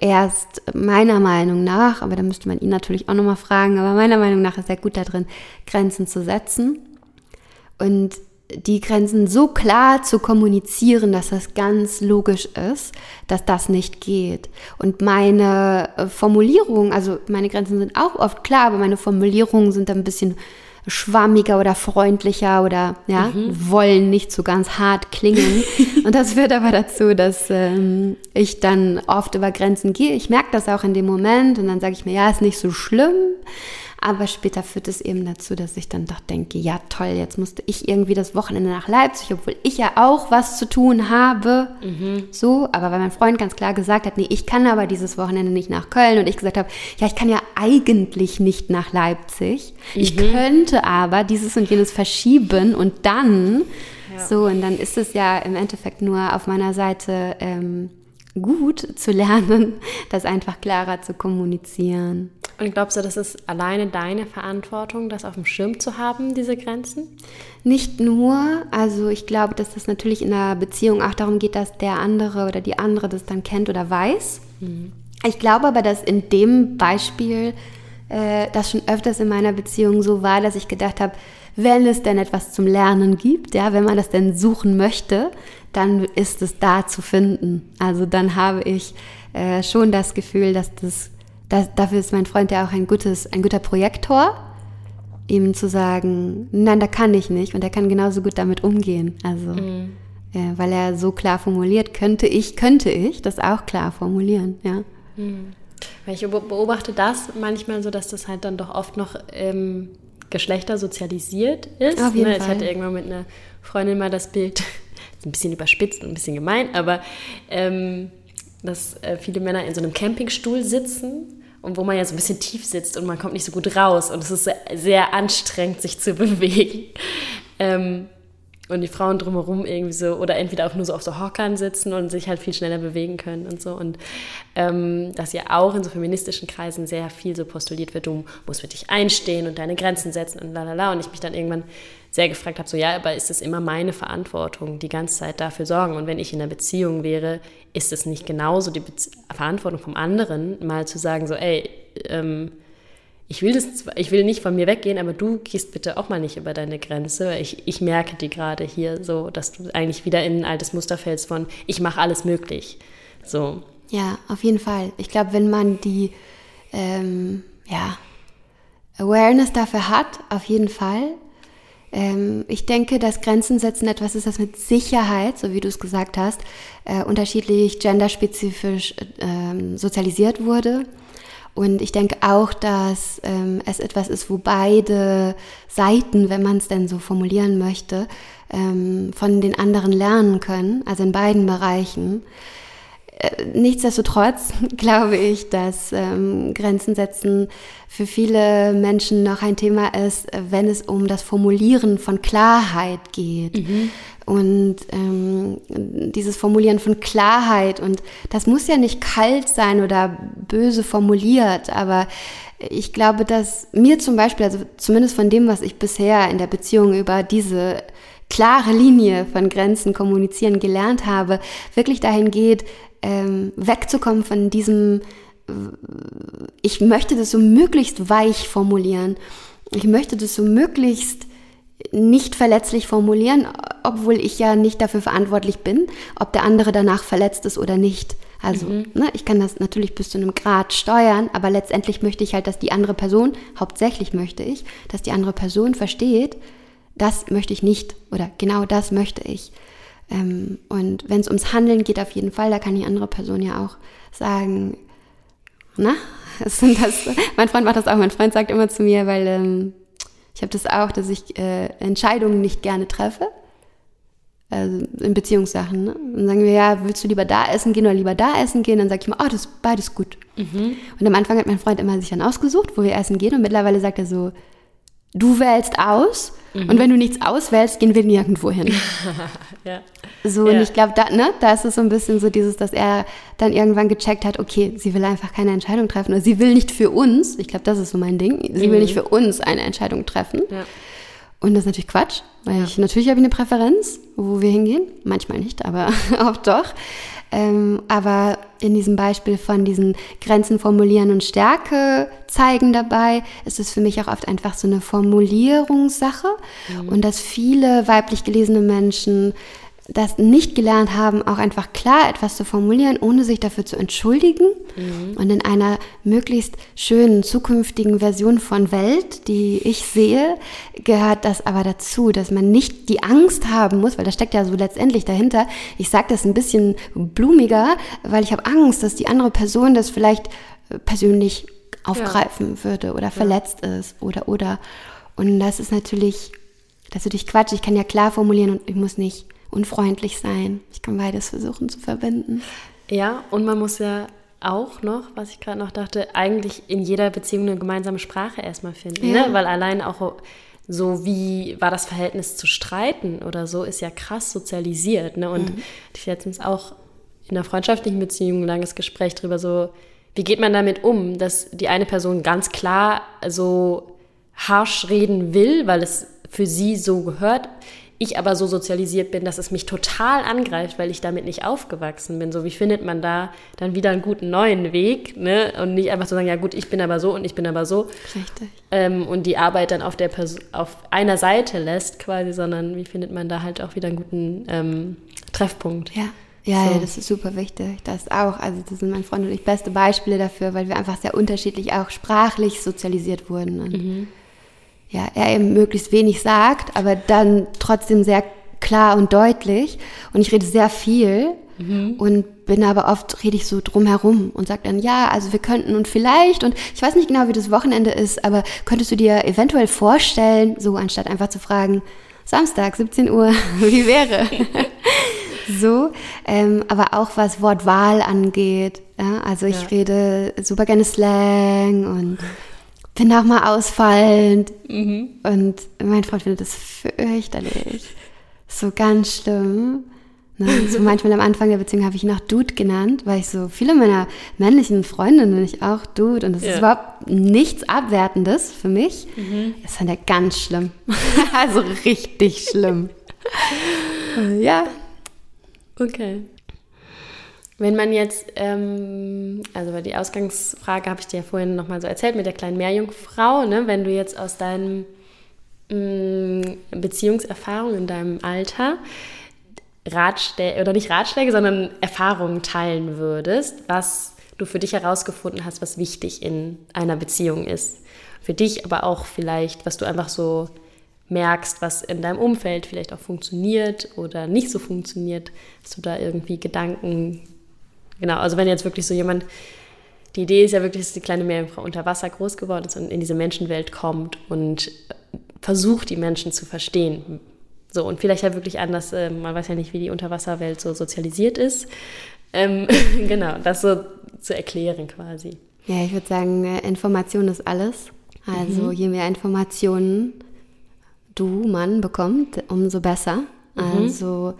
erst meiner Meinung nach, aber da müsste man ihn natürlich auch nochmal fragen, aber meiner Meinung nach ist er gut darin, Grenzen zu setzen und die Grenzen so klar zu kommunizieren, dass das ganz logisch ist, dass das nicht geht. Und meine äh, Formulierungen, also meine Grenzen sind auch oft klar, aber meine Formulierungen sind ein bisschen schwammiger oder freundlicher oder ja, mhm. wollen nicht so ganz hart klingen. [LAUGHS] und das führt aber dazu, dass ähm, ich dann oft über Grenzen gehe. Ich merke das auch in dem Moment und dann sage ich mir, ja, ist nicht so schlimm. Aber später führt es eben dazu, dass ich dann doch denke, ja toll, jetzt musste ich irgendwie das Wochenende nach Leipzig, obwohl ich ja auch was zu tun habe. Mhm. So, aber weil mein Freund ganz klar gesagt hat, nee, ich kann aber dieses Wochenende nicht nach Köln und ich gesagt habe, ja, ich kann ja eigentlich nicht nach Leipzig. Mhm. Ich könnte aber dieses und jenes verschieben und dann, ja. so, und dann ist es ja im Endeffekt nur auf meiner Seite ähm, gut zu lernen, [LAUGHS] das einfach klarer zu kommunizieren. Und glaubst du, das ist alleine deine Verantwortung, das auf dem Schirm zu haben, diese Grenzen? Nicht nur. Also ich glaube, dass das natürlich in einer Beziehung auch darum geht, dass der andere oder die andere das dann kennt oder weiß. Mhm. Ich glaube aber, dass in dem Beispiel äh, das schon öfters in meiner Beziehung so war, dass ich gedacht habe, wenn es denn etwas zum Lernen gibt, ja, wenn man das denn suchen möchte, dann ist es da zu finden. Also dann habe ich äh, schon das Gefühl, dass das das, dafür ist mein Freund ja auch ein, gutes, ein guter Projektor, ihm zu sagen, nein, da kann ich nicht und er kann genauso gut damit umgehen. Also, mhm. ja, weil er so klar formuliert, könnte ich, könnte ich das auch klar formulieren, ja. Mhm. Ich beobachte das manchmal so, dass das halt dann doch oft noch ähm, Geschlechter sozialisiert ist. Auf jeden ne? Fall. Ich hatte irgendwann mit einer Freundin mal das Bild, [LAUGHS] ein bisschen überspitzt und ein bisschen gemein, aber ähm, dass äh, viele Männer in so einem Campingstuhl sitzen und wo man ja so ein bisschen tief sitzt und man kommt nicht so gut raus und es ist sehr, sehr anstrengend, sich zu [LAUGHS] bewegen. Ähm, und die Frauen drumherum irgendwie so, oder entweder auch nur so auf so Hockern sitzen und sich halt viel schneller bewegen können und so. Und ähm, dass ja auch in so feministischen Kreisen sehr viel so postuliert wird, du musst für dich einstehen und deine Grenzen setzen und lalala. Und ich mich dann irgendwann sehr gefragt habe, so ja, aber ist es immer meine Verantwortung, die ganze Zeit dafür sorgen? Und wenn ich in einer Beziehung wäre, ist es nicht genauso die Be Verantwortung vom anderen, mal zu sagen, so, ey, ähm, ich will, das, ich will nicht von mir weggehen, aber du gehst bitte auch mal nicht über deine Grenze. Ich, ich merke die gerade hier so, dass du eigentlich wieder in ein altes Muster fällst von, ich mache alles möglich. So. Ja, auf jeden Fall. Ich glaube, wenn man die ähm, ja, Awareness dafür hat, auf jeden Fall, ähm, ich denke, dass Grenzen setzen etwas ist, das mit Sicherheit, so wie du es gesagt hast, äh, unterschiedlich genderspezifisch äh, sozialisiert wurde. Und ich denke auch, dass ähm, es etwas ist, wo beide Seiten, wenn man es denn so formulieren möchte, ähm, von den anderen lernen können, also in beiden Bereichen. Äh, nichtsdestotrotz [LAUGHS] glaube ich, dass ähm, Grenzen setzen für viele Menschen noch ein Thema ist, wenn es um das Formulieren von Klarheit geht. Mhm. Und ähm, dieses Formulieren von Klarheit, und das muss ja nicht kalt sein oder böse formuliert, aber ich glaube, dass mir zum Beispiel, also zumindest von dem, was ich bisher in der Beziehung über diese klare Linie von Grenzen kommunizieren gelernt habe, wirklich dahin geht, ähm, wegzukommen von diesem, ich möchte das so möglichst weich formulieren. Ich möchte das so möglichst nicht verletzlich formulieren, obwohl ich ja nicht dafür verantwortlich bin, ob der andere danach verletzt ist oder nicht. Also, mhm. ne, ich kann das natürlich bis zu einem Grad steuern, aber letztendlich möchte ich halt, dass die andere Person, hauptsächlich möchte ich, dass die andere Person versteht, das möchte ich nicht oder genau das möchte ich. Ähm, und wenn es ums Handeln geht, auf jeden Fall, da kann die andere Person ja auch sagen, na, [LAUGHS] das, das, mein Freund macht das auch, mein Freund sagt immer zu mir, weil ähm, ich habe das auch, dass ich äh, Entscheidungen nicht gerne treffe. Also in Beziehungssachen. Ne? Dann sagen wir, ja, willst du lieber da essen gehen oder lieber da essen gehen? Dann sage ich immer, oh, das ist beides gut. Mhm. Und am Anfang hat mein Freund immer sich dann ausgesucht, wo wir essen gehen. Und mittlerweile sagt er so, du wählst aus mhm. und wenn du nichts auswählst, gehen wir nirgendwo hin. [LAUGHS] ja. So, ja. und ich glaube, da, ne, da ist es so ein bisschen so dieses, dass er dann irgendwann gecheckt hat, okay, sie will einfach keine Entscheidung treffen oder sie will nicht für uns, ich glaube, das ist so mein Ding, sie mhm. will nicht für uns eine Entscheidung treffen. Ja. Und das ist natürlich Quatsch, weil ja. ich natürlich habe ich eine Präferenz, wo wir hingehen. Manchmal nicht, aber [LAUGHS] oft doch. Ähm, aber in diesem Beispiel von diesen Grenzen formulieren und Stärke zeigen dabei, ist es für mich auch oft einfach so eine Formulierungssache. Mhm. Und dass viele weiblich gelesene Menschen das nicht gelernt haben, auch einfach klar etwas zu formulieren, ohne sich dafür zu entschuldigen. Mhm. Und in einer möglichst schönen zukünftigen Version von Welt, die ich sehe, gehört das aber dazu, dass man nicht die Angst haben muss, weil das steckt ja so letztendlich dahinter. Ich sage das ein bisschen blumiger, weil ich habe Angst, dass die andere Person das vielleicht äh, persönlich aufgreifen ja. würde oder verletzt ja. ist oder oder. Und das ist natürlich, das ist natürlich Quatsch. Ich kann ja klar formulieren und ich muss nicht unfreundlich sein. Ich kann beides versuchen zu verbinden. Ja, und man muss ja auch noch, was ich gerade noch dachte, eigentlich in jeder Beziehung eine gemeinsame Sprache erstmal finden. Ja. Ne? Weil allein auch so wie war das Verhältnis zu streiten oder so, ist ja krass sozialisiert. Ne? Und mhm. ich letztens auch in einer freundschaftlichen Beziehung ein langes Gespräch darüber, so, wie geht man damit um, dass die eine Person ganz klar so harsch reden will, weil es für sie so gehört ich aber so sozialisiert bin, dass es mich total angreift, weil ich damit nicht aufgewachsen bin. So, wie findet man da dann wieder einen guten neuen Weg? Ne? Und nicht einfach zu sagen, ja gut, ich bin aber so und ich bin aber so. Richtig. Ähm, und die Arbeit dann auf, der Pers auf einer Seite lässt quasi, sondern wie findet man da halt auch wieder einen guten ähm, Treffpunkt? Ja. Ja, so. ja, das ist super wichtig. Das auch. Also, das sind mein Freund und ich beste Beispiele dafür, weil wir einfach sehr unterschiedlich auch sprachlich sozialisiert wurden. Und mhm ja, er eben möglichst wenig sagt, aber dann trotzdem sehr klar und deutlich. Und ich rede sehr viel mhm. und bin aber oft, rede ich so drumherum und sage dann, ja, also wir könnten und vielleicht, und ich weiß nicht genau, wie das Wochenende ist, aber könntest du dir eventuell vorstellen, so anstatt einfach zu fragen, Samstag, 17 Uhr, [LAUGHS] wie wäre? [LAUGHS] so, ähm, aber auch was Wortwahl angeht. Ja, also ich ja. rede super gerne Slang und bin auch mal ausfallend. Mhm. Und mein Freund findet das fürchterlich. So ganz schlimm. Ne? So manchmal am Anfang der Beziehung habe ich ihn auch Dude genannt, weil ich so viele meiner männlichen Freunde nenne ich auch Dude. Und das ja. ist überhaupt nichts Abwertendes für mich. Mhm. Das fand er ganz schlimm. [LAUGHS] also richtig schlimm. [LAUGHS] ja. Okay. Wenn man jetzt, ähm, also die Ausgangsfrage habe ich dir ja vorhin nochmal so erzählt mit der kleinen Meerjungfrau, ne? wenn du jetzt aus deinen mm, Beziehungserfahrungen in deinem Alter Ratschläge, oder nicht Ratschläge, sondern Erfahrungen teilen würdest, was du für dich herausgefunden hast, was wichtig in einer Beziehung ist. Für dich, aber auch vielleicht, was du einfach so merkst, was in deinem Umfeld vielleicht auch funktioniert oder nicht so funktioniert, hast du da irgendwie Gedanken Genau, also wenn jetzt wirklich so jemand, die Idee ist ja wirklich, dass die kleine Meerjungfrau unter Wasser groß geworden ist und in diese Menschenwelt kommt und versucht, die Menschen zu verstehen. So, und vielleicht halt wirklich anders, äh, man weiß ja nicht, wie die Unterwasserwelt so sozialisiert ist. Ähm, [LAUGHS] genau, das so zu erklären quasi. Ja, ich würde sagen, äh, Information ist alles. Also mhm. je mehr Informationen du, Mann, bekommst, umso besser. Mhm. Also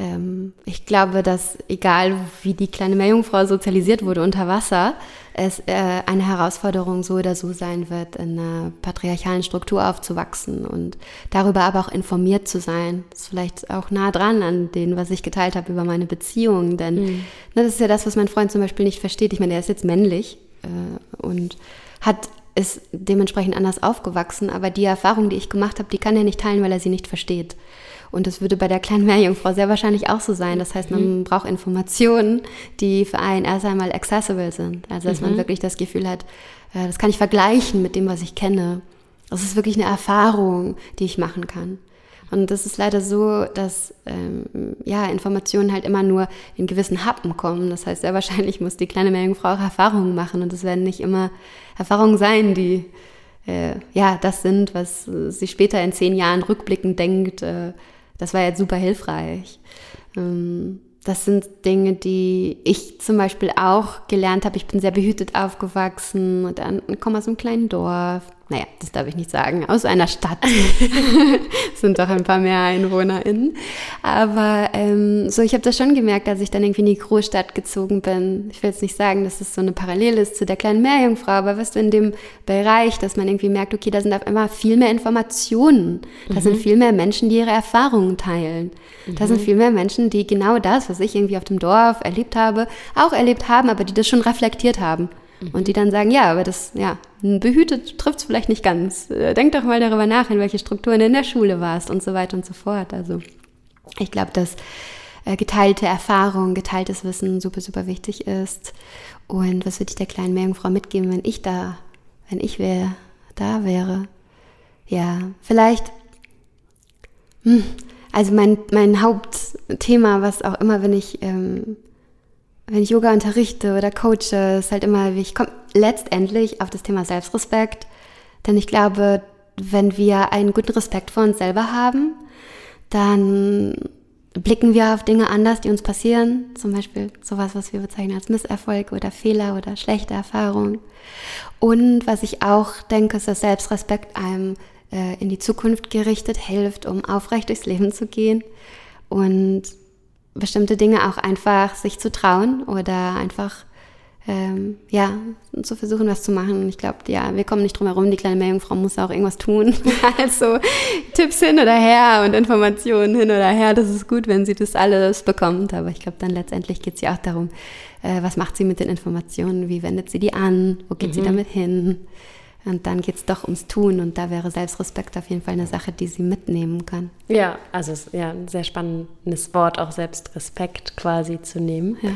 ähm, ich glaube, dass egal wie die kleine Meerjungfrau sozialisiert wurde unter Wasser, es äh, eine Herausforderung so oder so sein wird, in einer patriarchalen Struktur aufzuwachsen und darüber aber auch informiert zu sein. Das ist vielleicht auch nah dran an dem, was ich geteilt habe über meine Beziehung, denn mhm. ne, das ist ja das, was mein Freund zum Beispiel nicht versteht. Ich meine, er ist jetzt männlich äh, und hat ist dementsprechend anders aufgewachsen, aber die Erfahrung, die ich gemacht habe, die kann er nicht teilen, weil er sie nicht versteht. Und das würde bei der kleinen Meerjungfrau sehr wahrscheinlich auch so sein. Das heißt, man mhm. braucht Informationen, die für einen erst einmal accessible sind. Also, dass mhm. man wirklich das Gefühl hat, äh, das kann ich vergleichen mit dem, was ich kenne. Das ist wirklich eine Erfahrung, die ich machen kann. Und das ist leider so, dass ähm, ja, Informationen halt immer nur in gewissen Happen kommen. Das heißt, sehr wahrscheinlich muss die kleine Meerjungfrau auch Erfahrungen machen. Und es werden nicht immer Erfahrungen sein, die äh, ja das sind, was sie später in zehn Jahren rückblickend denkt, äh, das war jetzt super hilfreich. Ähm, das sind Dinge, die ich zum Beispiel auch gelernt habe. Ich bin sehr behütet aufgewachsen und komme aus einem kleinen Dorf. Naja, das darf ich nicht sagen, aus einer Stadt. [LAUGHS] sind doch ein paar mehr EinwohnerInnen. Aber ähm, so, ich habe das schon gemerkt, als ich dann irgendwie in die Großstadt gezogen bin. Ich will jetzt nicht sagen, dass es so eine Parallele ist zu der kleinen Meerjungfrau, aber weißt du, in dem Bereich, dass man irgendwie merkt, okay, da sind auf einmal viel mehr Informationen. Da mhm. sind viel mehr Menschen, die ihre Erfahrungen teilen. Mhm. Da sind mhm. viel mehr Menschen, die genau das, was ich irgendwie auf dem Dorf erlebt habe, auch erlebt haben, aber die das schon reflektiert haben. Und die dann sagen, ja, aber das, ja, behütet trifft es vielleicht nicht ganz. Äh, denk doch mal darüber nach, in welche Strukturen du in der Schule warst und so weiter und so fort. Also ich glaube, dass äh, geteilte Erfahrung, geteiltes Wissen super, super wichtig ist. Und was würde ich der kleinen Meerjungfrau mitgeben, wenn ich da, wenn ich wäre, da wäre? Ja, vielleicht, hm, also mein, mein Hauptthema, was auch immer, wenn ich ähm, wenn ich Yoga unterrichte oder coache, ist halt immer, ich komme letztendlich auf das Thema Selbstrespekt. Denn ich glaube, wenn wir einen guten Respekt vor uns selber haben, dann blicken wir auf Dinge anders, die uns passieren. Zum Beispiel sowas, was wir bezeichnen als Misserfolg oder Fehler oder schlechte Erfahrungen. Und was ich auch denke, ist, dass Selbstrespekt einem äh, in die Zukunft gerichtet hilft, um aufrecht durchs Leben zu gehen. Und bestimmte Dinge auch einfach sich zu trauen oder einfach ähm, ja, zu versuchen, was zu machen. Ich glaube, ja, wir kommen nicht drum herum, die kleine Meerjungfrau muss auch irgendwas tun. [LAUGHS] also Tipps hin oder her und Informationen hin oder her, das ist gut, wenn sie das alles bekommt. Aber ich glaube, dann letztendlich geht es ja auch darum, äh, was macht sie mit den Informationen, wie wendet sie die an, wo geht mhm. sie damit hin. Und dann geht es doch ums Tun und da wäre Selbstrespekt auf jeden Fall eine Sache, die sie mitnehmen kann. Ja, also ja, ein sehr spannendes Wort, auch Selbstrespekt quasi zu nehmen. Ja.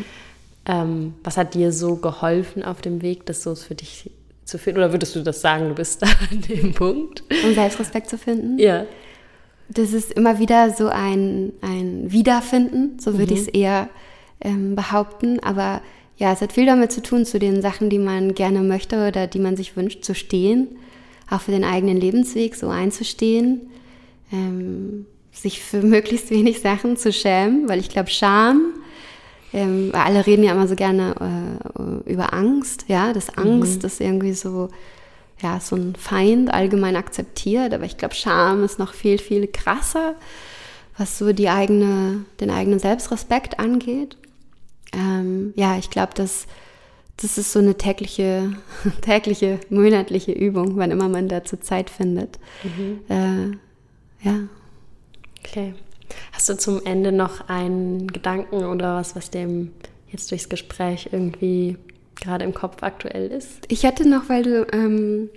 Ähm, was hat dir so geholfen auf dem Weg, das so für dich zu finden? Oder würdest du das sagen, du bist [LAUGHS] da an dem Punkt? Um Selbstrespekt zu finden? Ja. Das ist immer wieder so ein, ein Wiederfinden, so würde mhm. ich es eher ähm, behaupten. Aber ja, es hat viel damit zu tun, zu den Sachen, die man gerne möchte oder die man sich wünscht, zu stehen. Auch für den eigenen Lebensweg so einzustehen. Ähm, sich für [LAUGHS] möglichst wenig Sachen zu schämen, weil ich glaube, Scham, ähm, alle reden ja immer so gerne äh, über Angst, ja, dass Angst mhm. ist irgendwie so, ja, so ein Feind allgemein akzeptiert, aber ich glaube, Scham ist noch viel, viel krasser, was so die eigene, den eigenen Selbstrespekt angeht ähm, ja, ich glaube, das, das ist so eine tägliche, [LAUGHS] tägliche, monatliche Übung, wann immer man dazu Zeit findet. Mhm. Äh, ja. Okay. Hast du zum Ende noch einen Gedanken oder was, was dem jetzt durchs Gespräch irgendwie gerade im Kopf aktuell ist? Ich hätte noch, weil du ähm,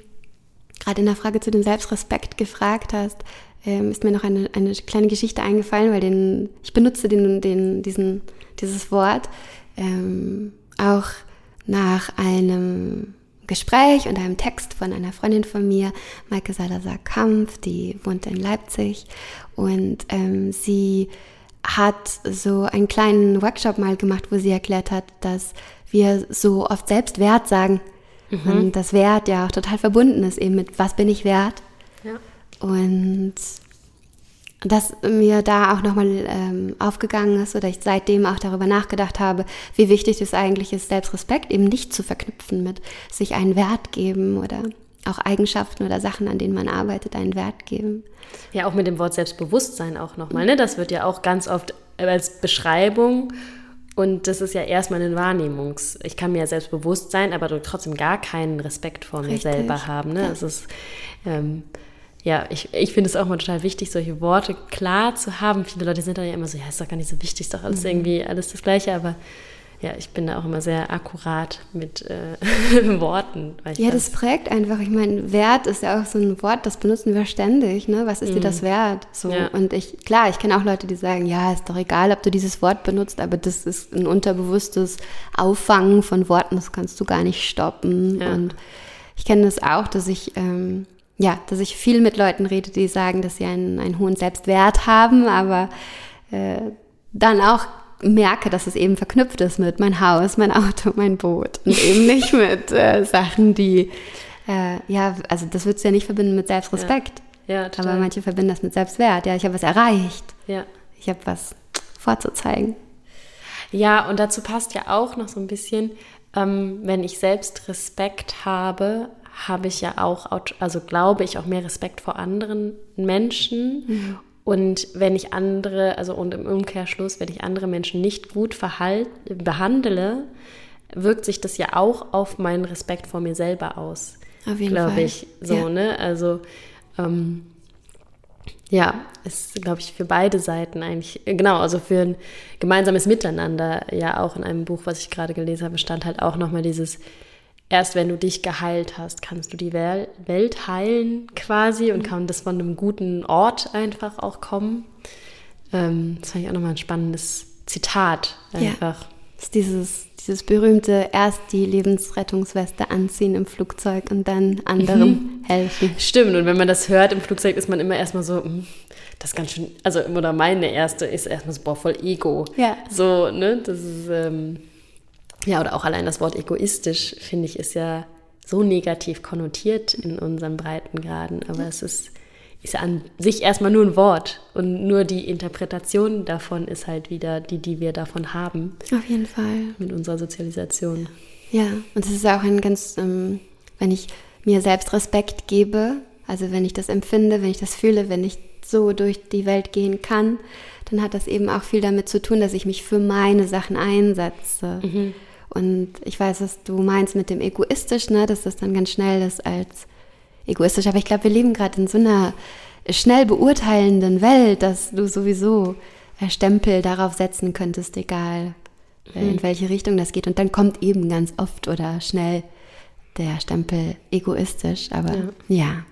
gerade in der Frage zu dem Selbstrespekt gefragt hast, ähm, ist mir noch eine, eine kleine Geschichte eingefallen, weil den, ich benutze den, den, diesen dieses Wort, ähm, auch nach einem Gespräch und einem Text von einer Freundin von mir, Maike Salazar-Kampf, die wohnt in Leipzig und ähm, sie hat so einen kleinen Workshop mal gemacht, wo sie erklärt hat, dass wir so oft selbst Wert sagen mhm. und das Wert ja auch total verbunden ist eben mit was bin ich wert. Ja. Und dass mir da auch nochmal ähm, aufgegangen ist oder ich seitdem auch darüber nachgedacht habe, wie wichtig es eigentlich ist, Selbstrespekt eben nicht zu verknüpfen mit sich einen Wert geben oder auch Eigenschaften oder Sachen, an denen man arbeitet, einen Wert geben. Ja, auch mit dem Wort Selbstbewusstsein auch nochmal. Ne? Das wird ja auch ganz oft als Beschreibung und das ist ja erstmal ein Wahrnehmungs. Ich kann mir ja selbstbewusst sein, aber trotzdem gar keinen Respekt vor mir Richtig. selber haben. Ne? Ja. Es ist ähm, ja, ich, ich finde es auch mal total wichtig, solche Worte klar zu haben. Viele Leute sind dann ja immer so, ja, ist doch gar nicht so wichtig, ist doch alles mhm. irgendwie alles das Gleiche, aber ja, ich bin da auch immer sehr akkurat mit äh, [LAUGHS] Worten. ja, das prägt einfach. Ich meine, Wert ist ja auch so ein Wort, das benutzen wir ständig. Ne? Was ist mhm. dir das wert? So ja. und ich, klar, ich kenne auch Leute, die sagen, ja, ist doch egal, ob du dieses Wort benutzt, aber das ist ein unterbewusstes Auffangen von Worten, das kannst du gar nicht stoppen. Ja. Und ich kenne das auch, dass ich ähm, ja, dass ich viel mit Leuten rede, die sagen, dass sie einen, einen hohen Selbstwert haben, aber äh, dann auch merke, dass es eben verknüpft ist mit mein Haus, mein Auto, mein Boot und [LAUGHS] eben nicht mit äh, Sachen, die, äh, ja, also das würdest du ja nicht verbinden mit Selbstrespekt. Ja, ja total. Aber manche verbinden das mit Selbstwert. Ja, ich habe was erreicht. Ja. Ich habe was vorzuzeigen. Ja, und dazu passt ja auch noch so ein bisschen, ähm, wenn ich Selbstrespekt habe, habe ich ja auch, also glaube ich, auch mehr Respekt vor anderen Menschen. Mhm. Und wenn ich andere, also und im Umkehrschluss, wenn ich andere Menschen nicht gut verhalt, behandle, wirkt sich das ja auch auf meinen Respekt vor mir selber aus. Auf jeden Fall. Glaube ich. So, ja. ne? Also, ähm, ja, ist, glaube ich, für beide Seiten eigentlich, genau, also für ein gemeinsames Miteinander, ja auch in einem Buch, was ich gerade gelesen habe, stand halt auch nochmal dieses, erst wenn du dich geheilt hast, kannst du die Welt heilen quasi und kann das von einem guten Ort einfach auch kommen. Ähm, das fand ich auch nochmal ein spannendes Zitat einfach. Ja, ist dieses dieses berühmte erst die Lebensrettungsweste anziehen im Flugzeug und dann anderen mhm. helfen. Stimmt, und wenn man das hört im Flugzeug, ist man immer erstmal so, hm, das ist ganz schön, also oder meine erste ist erstmal so, boah, voll Ego. Ja. So, ne, das ist, ähm, ja, oder auch allein das Wort egoistisch, finde ich, ist ja so negativ konnotiert in unseren Breitengraden, aber es ist ist ja an sich erstmal nur ein Wort und nur die Interpretation davon ist halt wieder die, die wir davon haben. Auf jeden Fall. Mit unserer Sozialisation. Ja, und es ist auch ein ganz, ähm, wenn ich mir selbst Respekt gebe, also wenn ich das empfinde, wenn ich das fühle, wenn ich so durch die Welt gehen kann, dann hat das eben auch viel damit zu tun, dass ich mich für meine Sachen einsetze. Mhm. Und ich weiß, was du meinst mit dem egoistisch, ne, dass das dann ganz schnell ist als egoistisch, aber ich glaube, wir leben gerade in so einer schnell beurteilenden Welt, dass du sowieso Stempel darauf setzen könntest, egal äh, in mhm. welche Richtung das geht. Und dann kommt eben ganz oft oder schnell der Stempel egoistisch, aber ja. ja.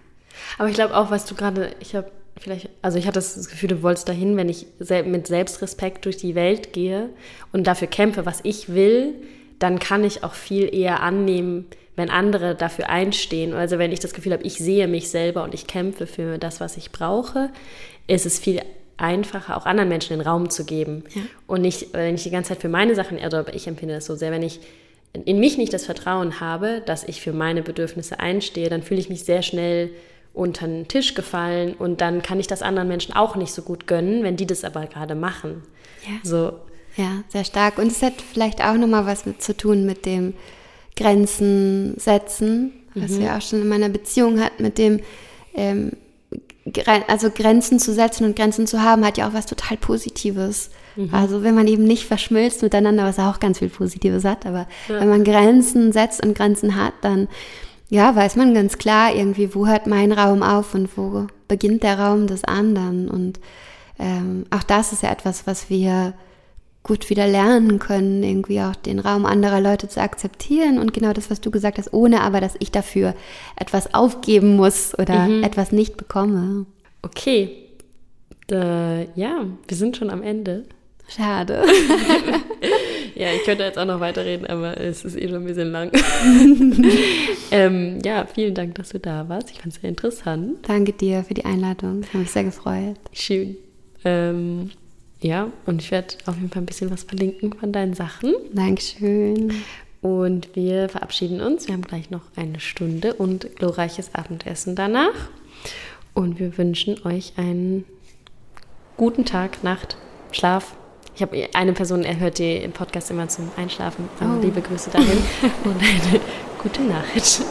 Aber ich glaube auch, was du gerade, ich habe vielleicht, also ich hatte das Gefühl, du wolltest dahin, wenn ich mit Selbstrespekt durch die Welt gehe und dafür kämpfe, was ich will, dann kann ich auch viel eher annehmen, wenn andere dafür einstehen, also wenn ich das Gefühl habe, ich sehe mich selber und ich kämpfe für das, was ich brauche, ist es viel einfacher, auch anderen Menschen den Raum zu geben. Ja. Und nicht, wenn ich die ganze Zeit für meine Sachen, also ich empfinde das so sehr, wenn ich in mich nicht das Vertrauen habe, dass ich für meine Bedürfnisse einstehe, dann fühle ich mich sehr schnell unter den Tisch gefallen und dann kann ich das anderen Menschen auch nicht so gut gönnen, wenn die das aber gerade machen. Ja. So. Ja, sehr stark. Und es hat vielleicht auch nochmal was mit zu tun mit dem, Grenzen setzen, was mhm. wir auch schon in meiner Beziehung hatten, mit dem, ähm, also Grenzen zu setzen und Grenzen zu haben, hat ja auch was total Positives. Mhm. Also wenn man eben nicht verschmilzt miteinander, was auch ganz viel Positives hat, aber ja. wenn man Grenzen setzt und Grenzen hat, dann ja, weiß man ganz klar irgendwie, wo hört mein Raum auf und wo beginnt der Raum des anderen. Und ähm, auch das ist ja etwas, was wir gut wieder lernen können, irgendwie auch den Raum anderer Leute zu akzeptieren und genau das, was du gesagt hast, ohne aber, dass ich dafür etwas aufgeben muss oder mhm. etwas nicht bekomme. Okay, da, ja, wir sind schon am Ende. Schade. [LAUGHS] ja, ich könnte jetzt auch noch weiterreden, aber es ist eh schon ein bisschen lang. [LAUGHS] ähm, ja, vielen Dank, dass du da warst. Ich fand es sehr interessant. Danke dir für die Einladung. Ich habe mich sehr gefreut. Schön. Ähm, ja, und ich werde auf jeden Fall ein bisschen was verlinken von deinen Sachen. Dankeschön. Und wir verabschieden uns. Wir haben gleich noch eine Stunde und glorreiches Abendessen danach. Und wir wünschen euch einen guten Tag, Nacht, Schlaf. Ich habe eine Person, er hört den Podcast immer zum Einschlafen. Oh. Liebe Grüße dahin [LAUGHS] und eine gute Nacht.